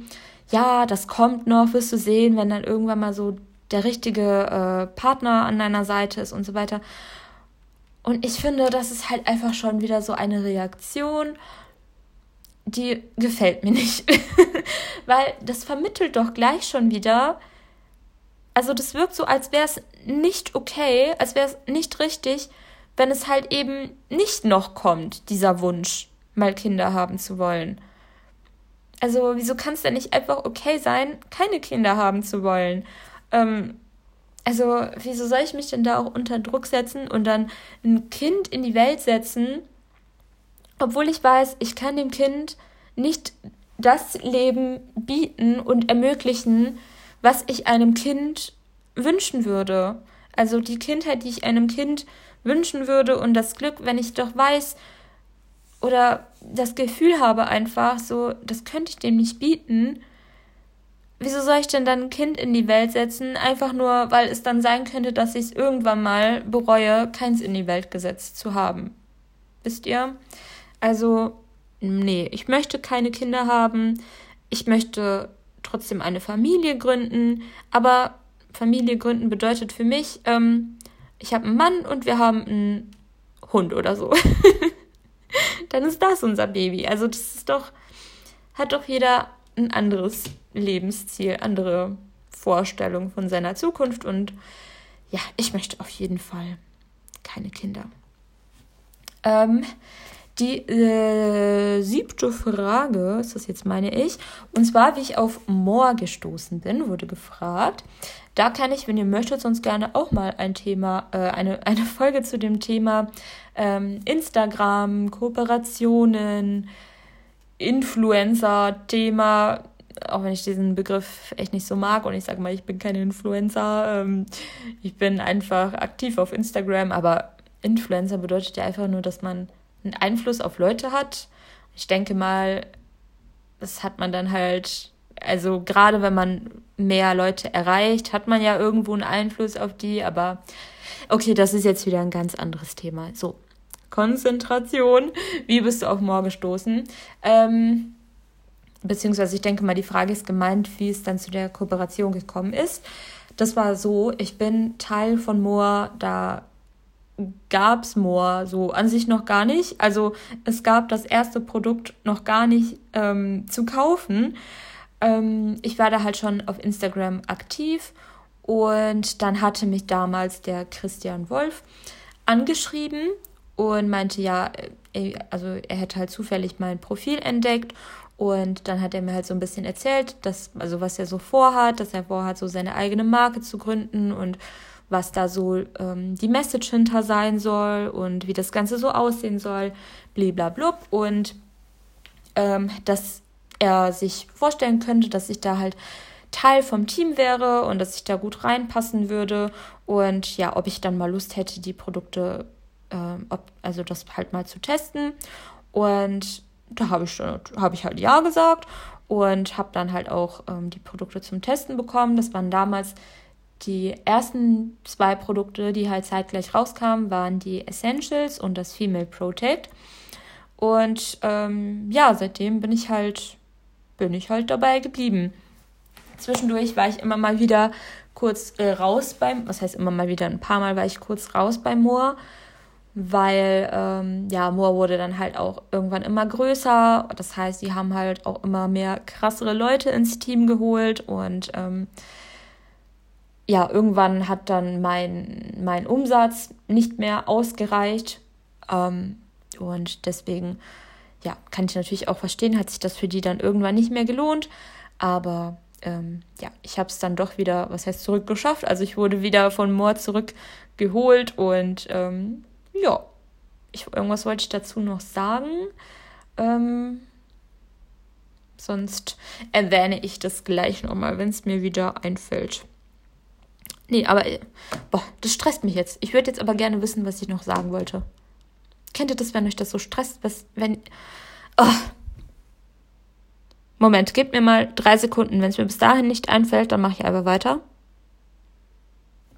A: ja, das kommt noch, wirst du sehen, wenn dann irgendwann mal so der richtige äh, Partner an deiner Seite ist und so weiter. Und ich finde, das ist halt einfach schon wieder so eine Reaktion, die gefällt mir nicht. [laughs] Weil das vermittelt doch gleich schon wieder. Also das wirkt so, als wäre es nicht okay, als wäre es nicht richtig, wenn es halt eben nicht noch kommt, dieser Wunsch, mal Kinder haben zu wollen. Also wieso kann es denn nicht einfach okay sein, keine Kinder haben zu wollen? Ähm, also, wieso soll ich mich denn da auch unter Druck setzen und dann ein Kind in die Welt setzen, obwohl ich weiß, ich kann dem Kind nicht das Leben bieten und ermöglichen, was ich einem Kind wünschen würde. Also die Kindheit, die ich einem Kind wünschen würde und das Glück, wenn ich doch weiß oder das Gefühl habe einfach so, das könnte ich dem nicht bieten wieso soll ich denn dann ein Kind in die Welt setzen, einfach nur, weil es dann sein könnte, dass ich es irgendwann mal bereue, keins in die Welt gesetzt zu haben. Wisst ihr? Also, nee, ich möchte keine Kinder haben. Ich möchte trotzdem eine Familie gründen. Aber Familie gründen bedeutet für mich, ähm, ich habe einen Mann und wir haben einen Hund oder so. [laughs] dann ist das unser Baby. Also, das ist doch, hat doch jeder ein anderes Lebensziel, andere Vorstellungen von seiner Zukunft und ja, ich möchte auf jeden Fall keine Kinder. Ähm, die äh, siebte Frage, ist das jetzt meine ich, und zwar, wie ich auf Moor gestoßen bin, wurde gefragt. Da kann ich, wenn ihr möchtet, sonst gerne auch mal ein Thema, äh, eine, eine Folge zu dem Thema ähm, Instagram, Kooperationen, Influencer-Thema auch wenn ich diesen Begriff echt nicht so mag und ich sage mal, ich bin keine Influencer, ähm, ich bin einfach aktiv auf Instagram, aber Influencer bedeutet ja einfach nur, dass man einen Einfluss auf Leute hat. Ich denke mal, das hat man dann halt, also gerade wenn man mehr Leute erreicht, hat man ja irgendwo einen Einfluss auf die, aber okay, das ist jetzt wieder ein ganz anderes Thema. So, Konzentration. Wie bist du auf Moor gestoßen? Ähm, beziehungsweise ich denke mal, die Frage ist gemeint, wie es dann zu der Kooperation gekommen ist. Das war so, ich bin Teil von Moa, da gab es Moor so an sich noch gar nicht. Also es gab das erste Produkt noch gar nicht ähm, zu kaufen. Ähm, ich war da halt schon auf Instagram aktiv und dann hatte mich damals der Christian Wolf angeschrieben und meinte, ja, äh, also er hätte halt zufällig mein Profil entdeckt und dann hat er mir halt so ein bisschen erzählt, dass, also was er so vorhat, dass er vorhat, so seine eigene Marke zu gründen und was da so ähm, die Message hinter sein soll und wie das Ganze so aussehen soll, bliblablub. Und ähm, dass er sich vorstellen könnte, dass ich da halt Teil vom Team wäre und dass ich da gut reinpassen würde und ja, ob ich dann mal Lust hätte, die Produkte, äh, ob, also das halt mal zu testen. Und da habe ich, hab ich halt ja gesagt und habe dann halt auch ähm, die Produkte zum Testen bekommen. Das waren damals die ersten zwei Produkte, die halt zeitgleich rauskamen, waren die Essentials und das Female Protect. Und ähm, ja, seitdem bin ich halt, bin ich halt dabei geblieben. Zwischendurch war ich immer mal wieder kurz äh, raus beim, was heißt immer mal wieder, ein paar Mal war ich kurz raus beim Moor, weil ähm, ja, Moor wurde dann halt auch irgendwann immer größer. Das heißt, die haben halt auch immer mehr krassere Leute ins Team geholt und ähm, ja, irgendwann hat dann mein, mein Umsatz nicht mehr ausgereicht. Ähm, und deswegen, ja, kann ich natürlich auch verstehen, hat sich das für die dann irgendwann nicht mehr gelohnt. Aber ähm, ja, ich habe es dann doch wieder, was heißt zurückgeschafft. Also ich wurde wieder von Moor zurückgeholt und ähm, ja, ich, irgendwas wollte ich dazu noch sagen. Ähm, sonst erwähne ich das gleich nochmal, wenn es mir wieder einfällt. Nee, aber boah, das stresst mich jetzt. Ich würde jetzt aber gerne wissen, was ich noch sagen wollte. Kennt ihr das, wenn euch das so stresst? Was, wenn. Oh. Moment, gebt mir mal drei Sekunden. Wenn es mir bis dahin nicht einfällt, dann mache ich einfach weiter.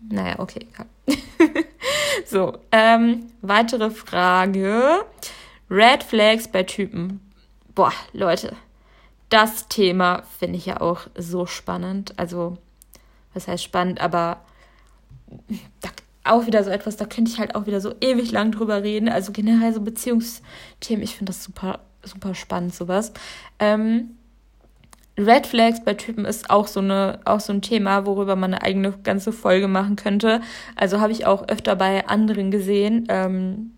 A: Naja, okay, egal. [laughs] [laughs] so, ähm, weitere Frage. Red Flags bei Typen. Boah, Leute, das Thema finde ich ja auch so spannend. Also, was heißt spannend, aber da, auch wieder so etwas, da könnte ich halt auch wieder so ewig lang drüber reden. Also generell so Beziehungsthemen, ich finde das super, super spannend, sowas. Ähm, Red Flags bei Typen ist auch so eine auch so ein Thema, worüber man eine eigene ganze Folge machen könnte. Also habe ich auch öfter bei anderen gesehen. Ähm,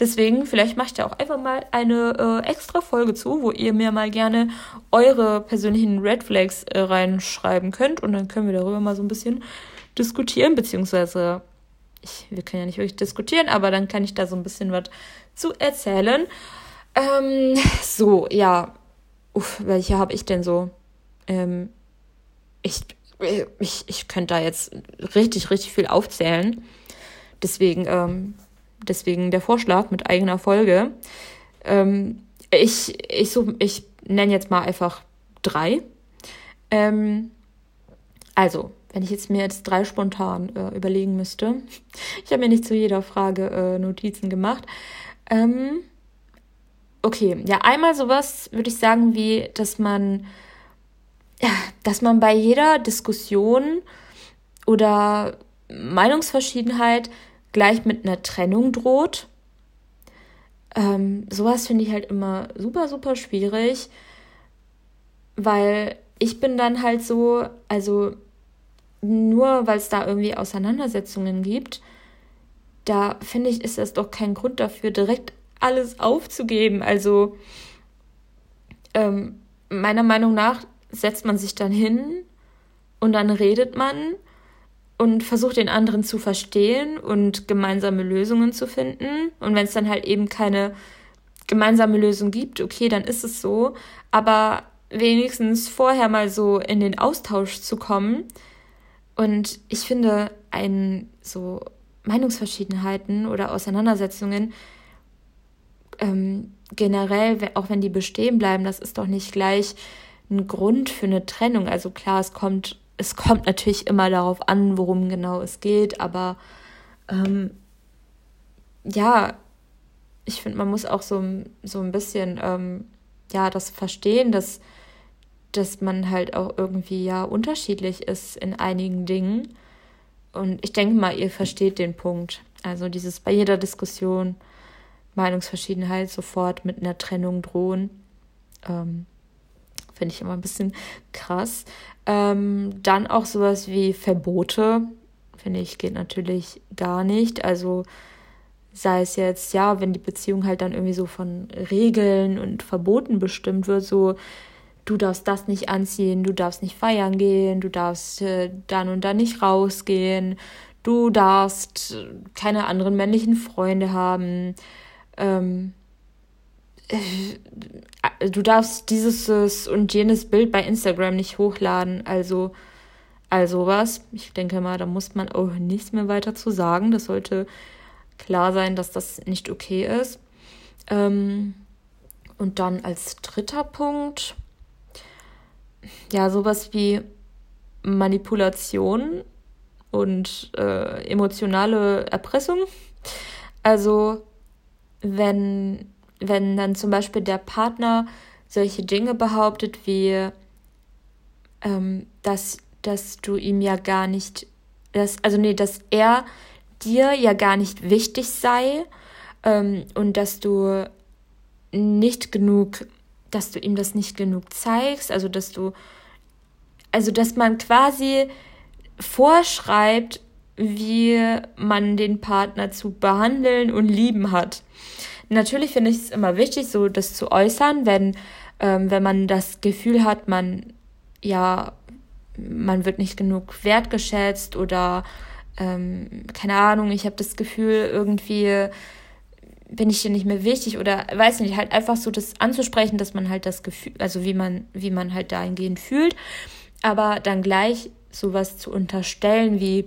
A: deswegen vielleicht mache ich da auch einfach mal eine äh, extra Folge zu, wo ihr mir mal gerne eure persönlichen Red Flags äh, reinschreiben könnt und dann können wir darüber mal so ein bisschen diskutieren beziehungsweise ich, wir können ja nicht wirklich diskutieren, aber dann kann ich da so ein bisschen was zu erzählen. Ähm, so, ja, uff, welche habe ich denn so? Ähm, ich, ich, ich könnte da jetzt richtig, richtig viel aufzählen. Deswegen, ähm, deswegen der Vorschlag mit eigener Folge. Ähm, ich, ich, so, ich nenne jetzt mal einfach drei. Ähm, also, wenn ich jetzt mir jetzt drei spontan äh, überlegen müsste. [laughs] Ich habe mir nicht zu jeder Frage äh, Notizen gemacht. Ähm, Okay, ja, einmal sowas würde ich sagen, wie, dass man, dass man bei jeder Diskussion oder Meinungsverschiedenheit gleich mit einer Trennung droht. Ähm, sowas finde ich halt immer super, super schwierig, weil ich bin dann halt so, also nur weil es da irgendwie Auseinandersetzungen gibt, da finde ich, ist das doch kein Grund dafür, direkt alles aufzugeben. Also ähm, meiner Meinung nach setzt man sich dann hin und dann redet man und versucht den anderen zu verstehen und gemeinsame Lösungen zu finden. Und wenn es dann halt eben keine gemeinsame Lösung gibt, okay, dann ist es so. Aber wenigstens vorher mal so in den Austausch zu kommen. Und ich finde, ein so Meinungsverschiedenheiten oder Auseinandersetzungen ähm, generell, auch wenn die bestehen bleiben, das ist doch nicht gleich ein Grund für eine Trennung. Also klar, es kommt, es kommt natürlich immer darauf an, worum genau es geht, aber ähm, ja, ich finde, man muss auch so, so ein bisschen ähm, ja, das verstehen, dass, dass man halt auch irgendwie ja unterschiedlich ist in einigen Dingen. Und ich denke mal, ihr versteht den Punkt. Also dieses bei jeder Diskussion Meinungsverschiedenheit sofort mit einer Trennung drohen. Ähm, Finde ich immer ein bisschen krass. Ähm, dann auch sowas wie Verbote, finde ich, geht natürlich gar nicht. Also sei es jetzt, ja, wenn die Beziehung halt dann irgendwie so von Regeln und Verboten bestimmt wird, so du darfst das nicht anziehen, du darfst nicht feiern gehen, du darfst äh, dann und dann nicht rausgehen, du darfst keine anderen männlichen Freunde haben, ähm, äh, du darfst dieses und jenes Bild bei Instagram nicht hochladen, also also was. Ich denke mal, da muss man auch nichts mehr weiter zu sagen. Das sollte klar sein, dass das nicht okay ist. Ähm, und dann als dritter Punkt, ja, sowas wie Manipulation und äh, emotionale Erpressung. Also wenn, wenn dann zum Beispiel der Partner solche Dinge behauptet wie, ähm, dass, dass du ihm ja gar nicht, dass, also nee, dass er dir ja gar nicht wichtig sei ähm, und dass du nicht genug, dass du ihm das nicht genug zeigst, also dass du, also dass man quasi vorschreibt, wie man den Partner zu behandeln und lieben hat. Natürlich finde ich es immer wichtig, so das zu äußern, wenn, ähm, wenn man das Gefühl hat, man ja, man wird nicht genug wertgeschätzt oder ähm, keine Ahnung, ich habe das Gefühl, irgendwie bin ich dir nicht mehr wichtig oder weiß nicht, halt einfach so das anzusprechen, dass man halt das Gefühl, also wie man, wie man halt dahingehend fühlt, aber dann gleich sowas zu unterstellen wie,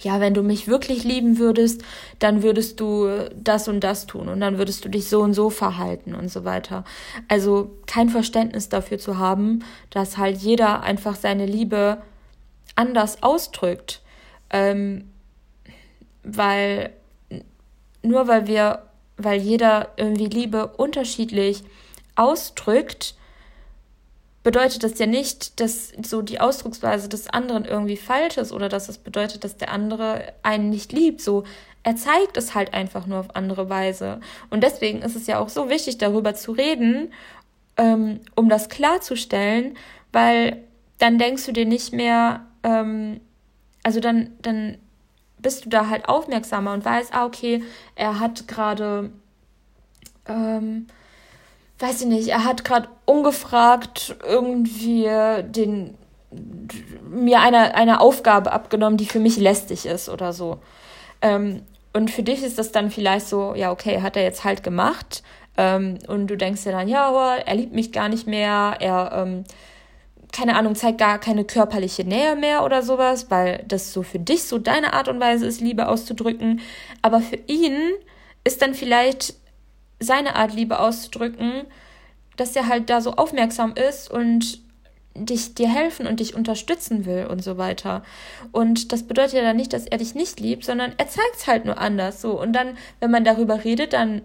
A: ja, wenn du mich wirklich lieben würdest, dann würdest du das und das tun und dann würdest du dich so und so verhalten und so weiter. Also kein Verständnis dafür zu haben, dass halt jeder einfach seine Liebe anders ausdrückt. Ähm, weil nur weil wir, weil jeder irgendwie Liebe unterschiedlich ausdrückt, bedeutet das ja nicht, dass so die Ausdrucksweise des anderen irgendwie falsch ist oder dass es bedeutet, dass der andere einen nicht liebt. So, er zeigt es halt einfach nur auf andere Weise. Und deswegen ist es ja auch so wichtig, darüber zu reden, ähm, um das klarzustellen, weil dann denkst du dir nicht mehr, ähm, also dann, dann bist du da halt aufmerksamer und weißt, ah, okay, er hat gerade, ähm, weiß ich nicht, er hat gerade ungefragt irgendwie den mir eine, eine Aufgabe abgenommen, die für mich lästig ist oder so. Ähm, und für dich ist das dann vielleicht so, ja, okay, hat er jetzt halt gemacht. Ähm, und du denkst dir dann, ja, er liebt mich gar nicht mehr, er, ähm, keine Ahnung, zeigt gar keine körperliche Nähe mehr oder sowas, weil das so für dich so deine Art und Weise ist, Liebe auszudrücken. Aber für ihn ist dann vielleicht seine Art Liebe auszudrücken, dass er halt da so aufmerksam ist und dich dir helfen und dich unterstützen will und so weiter. Und das bedeutet ja dann nicht, dass er dich nicht liebt, sondern er zeigt es halt nur anders so. Und dann, wenn man darüber redet, dann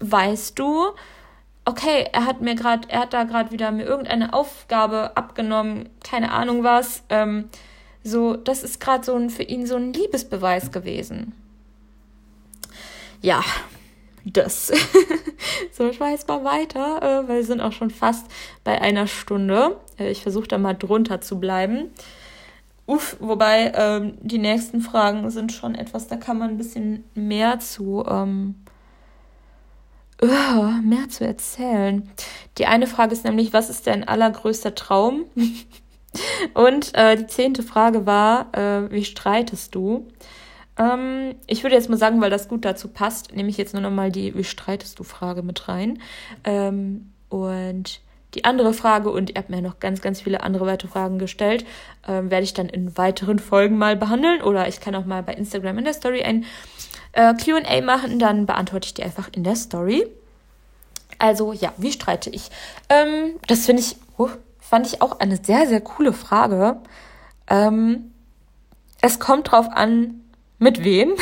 A: weißt du, okay, er hat mir gerade, er hat da gerade wieder mir irgendeine Aufgabe abgenommen, keine Ahnung was. Ähm, so, das ist gerade so ein, für ihn so ein Liebesbeweis gewesen. Ja, das. [laughs] so, ich mache jetzt mal weiter, äh, weil wir sind auch schon fast bei einer Stunde. Äh, ich versuche da mal drunter zu bleiben. Uff, wobei ähm, die nächsten Fragen sind schon etwas, da kann man ein bisschen mehr zu, ähm, uh, mehr zu erzählen. Die eine Frage ist nämlich, was ist dein allergrößter Traum? [laughs] Und äh, die zehnte Frage war, äh, wie streitest du? Ähm, ich würde jetzt mal sagen, weil das gut dazu passt, nehme ich jetzt nur noch mal die Wie streitest du Frage mit rein. Ähm, und die andere Frage, und ihr habt mir noch ganz, ganz viele andere weitere Fragen gestellt, ähm, werde ich dann in weiteren Folgen mal behandeln. Oder ich kann auch mal bei Instagram in der Story ein äh, QA machen, dann beantworte ich die einfach in der Story. Also ja, wie streite ich? Ähm, das finde ich, uh, fand ich auch eine sehr, sehr coole Frage. Ähm, es kommt drauf an, mit wem.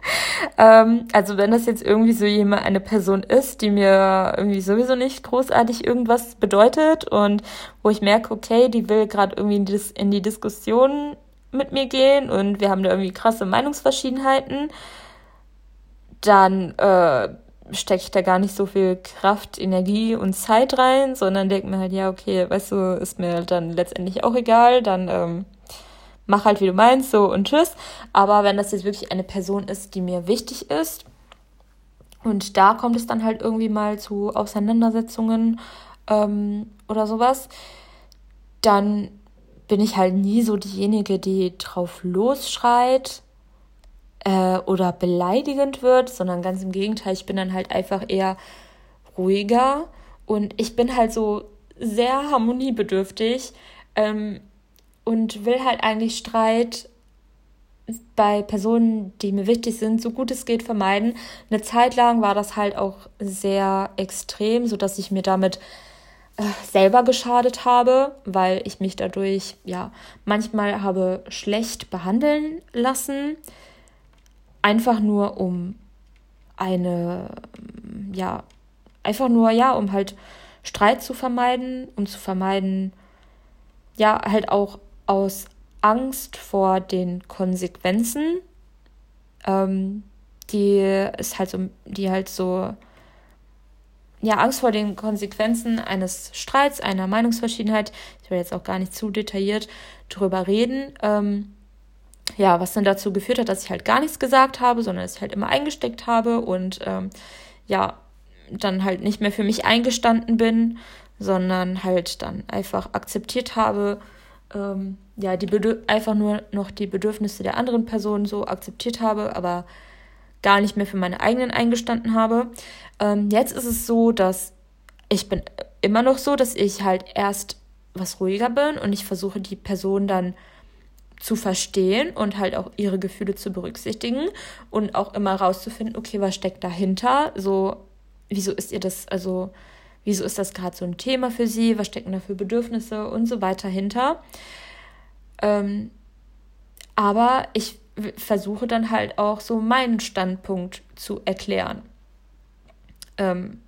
A: [laughs] ähm, also wenn das jetzt irgendwie so jemand, eine Person ist, die mir irgendwie sowieso nicht großartig irgendwas bedeutet und wo ich merke, okay, die will gerade irgendwie in, in die Diskussion mit mir gehen und wir haben da irgendwie krasse Meinungsverschiedenheiten, dann äh, stecke ich da gar nicht so viel Kraft, Energie und Zeit rein, sondern denke mir halt, ja, okay, weißt du, ist mir dann letztendlich auch egal, dann ähm, mach halt, wie du meinst, so und tschüss. Aber wenn das jetzt wirklich eine Person ist, die mir wichtig ist, und da kommt es dann halt irgendwie mal zu Auseinandersetzungen ähm, oder sowas, dann bin ich halt nie so diejenige, die drauf losschreit äh, oder beleidigend wird, sondern ganz im Gegenteil, ich bin dann halt einfach eher ruhiger und ich bin halt so sehr harmoniebedürftig ähm, und will halt eigentlich Streit bei Personen, die mir wichtig sind, so gut es geht vermeiden. Eine Zeit lang war das halt auch sehr extrem, so dass ich mir damit äh, selber geschadet habe, weil ich mich dadurch ja manchmal habe schlecht behandeln lassen, einfach nur um eine ja einfach nur ja um halt Streit zu vermeiden, um zu vermeiden ja halt auch aus Angst vor den Konsequenzen, ähm, die ist halt so, die halt so, ja, Angst vor den Konsequenzen eines Streits, einer Meinungsverschiedenheit. Ich will jetzt auch gar nicht zu detailliert drüber reden. Ähm, ja, was dann dazu geführt hat, dass ich halt gar nichts gesagt habe, sondern ich halt immer eingesteckt habe und ähm, ja, dann halt nicht mehr für mich eingestanden bin, sondern halt dann einfach akzeptiert habe, ähm, ja, die einfach nur noch die Bedürfnisse der anderen Person so akzeptiert habe, aber gar nicht mehr für meine eigenen eingestanden habe. Ähm, jetzt ist es so, dass ich bin immer noch so, dass ich halt erst was ruhiger bin und ich versuche die Person dann zu verstehen und halt auch ihre Gefühle zu berücksichtigen und auch immer rauszufinden, okay, was steckt dahinter? So, wieso ist ihr das, also, wieso ist das gerade so ein Thema für sie? Was stecken da für Bedürfnisse und so weiter hinter? Ähm, aber ich versuche dann halt auch so meinen Standpunkt zu erklären. Ähm,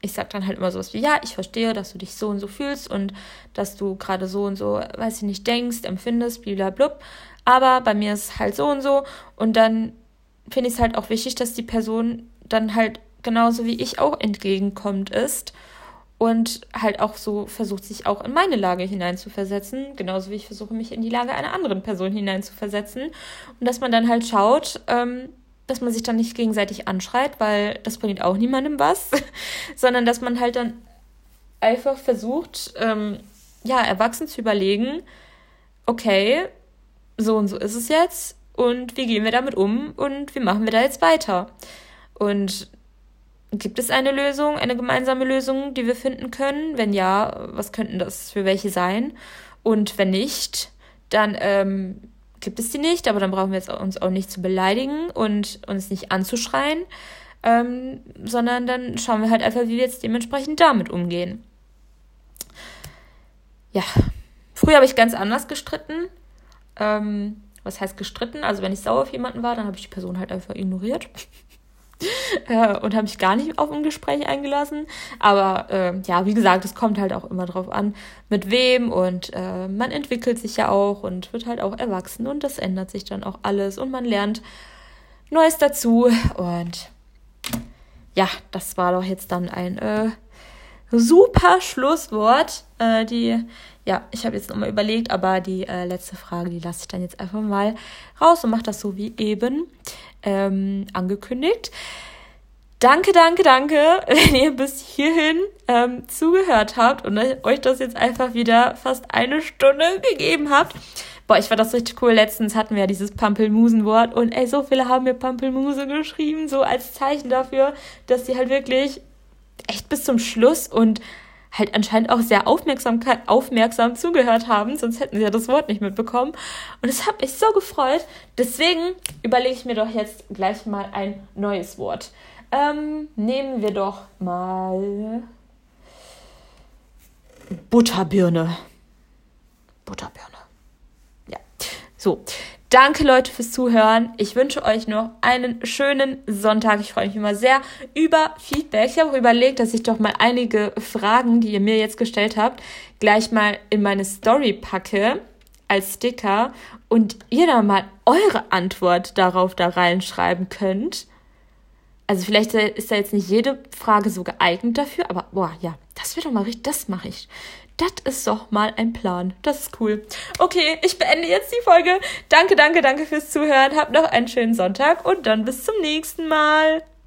A: ich sage dann halt immer sowas wie, ja, ich verstehe, dass du dich so und so fühlst und dass du gerade so und so, weiß ich nicht, denkst, empfindest, blablabla. Aber bei mir ist es halt so und so. Und dann finde ich es halt auch wichtig, dass die Person dann halt genauso wie ich auch entgegenkommt ist und halt auch so versucht, sich auch in meine Lage hineinzuversetzen, genauso wie ich versuche, mich in die Lage einer anderen Person hineinzuversetzen. Und dass man dann halt schaut, ähm, dass man sich dann nicht gegenseitig anschreit, weil das bringt auch niemandem was, [laughs] sondern dass man halt dann einfach versucht, ähm, ja, erwachsen zu überlegen, okay, so und so ist es jetzt und wie gehen wir damit um und wie machen wir da jetzt weiter? Und Gibt es eine Lösung, eine gemeinsame Lösung, die wir finden können? Wenn ja, was könnten das für welche sein? Und wenn nicht, dann ähm, gibt es die nicht, aber dann brauchen wir jetzt uns auch nicht zu beleidigen und uns nicht anzuschreien, ähm, sondern dann schauen wir halt einfach, wie wir jetzt dementsprechend damit umgehen. Ja, früher habe ich ganz anders gestritten. Ähm, was heißt gestritten? Also wenn ich sauer auf jemanden war, dann habe ich die Person halt einfach ignoriert. [laughs] äh, und habe mich gar nicht auf ein Gespräch eingelassen. Aber äh, ja, wie gesagt, es kommt halt auch immer drauf an, mit wem und äh, man entwickelt sich ja auch und wird halt auch erwachsen und das ändert sich dann auch alles und man lernt Neues dazu und ja, das war doch jetzt dann ein äh, super Schlusswort. Äh, die, ja, ich habe jetzt nochmal überlegt, aber die äh, letzte Frage, die lasse ich dann jetzt einfach mal raus und mache das so wie eben ähm, angekündigt. Danke, danke, danke, [laughs] wenn ihr bis hierhin ähm, zugehört habt und euch das jetzt einfach wieder fast eine Stunde gegeben habt. Boah, ich fand das richtig cool. Letztens hatten wir ja dieses Pampelmusenwort und ey, so viele haben mir Pampelmuse geschrieben, so als Zeichen dafür, dass sie halt wirklich echt bis zum Schluss und halt anscheinend auch sehr aufmerksam, zugehört haben, sonst hätten sie ja das Wort nicht mitbekommen. Und es hat mich so gefreut. Deswegen überlege ich mir doch jetzt gleich mal ein neues Wort. Ähm, nehmen wir doch mal Butterbirne. Butterbirne. Ja. So. Danke Leute fürs Zuhören. Ich wünsche euch noch einen schönen Sonntag. Ich freue mich immer sehr über Feedback. Ich habe auch überlegt, dass ich doch mal einige Fragen, die ihr mir jetzt gestellt habt, gleich mal in meine Story packe. als Sticker und ihr dann mal eure Antwort darauf da reinschreiben könnt. Also vielleicht ist da jetzt nicht jede Frage so geeignet dafür, aber boah, ja, das wird doch mal richtig, das mache ich. Das ist doch mal ein Plan. Das ist cool. Okay, ich beende jetzt die Folge. Danke, danke, danke fürs Zuhören. Habt noch einen schönen Sonntag und dann bis zum nächsten Mal.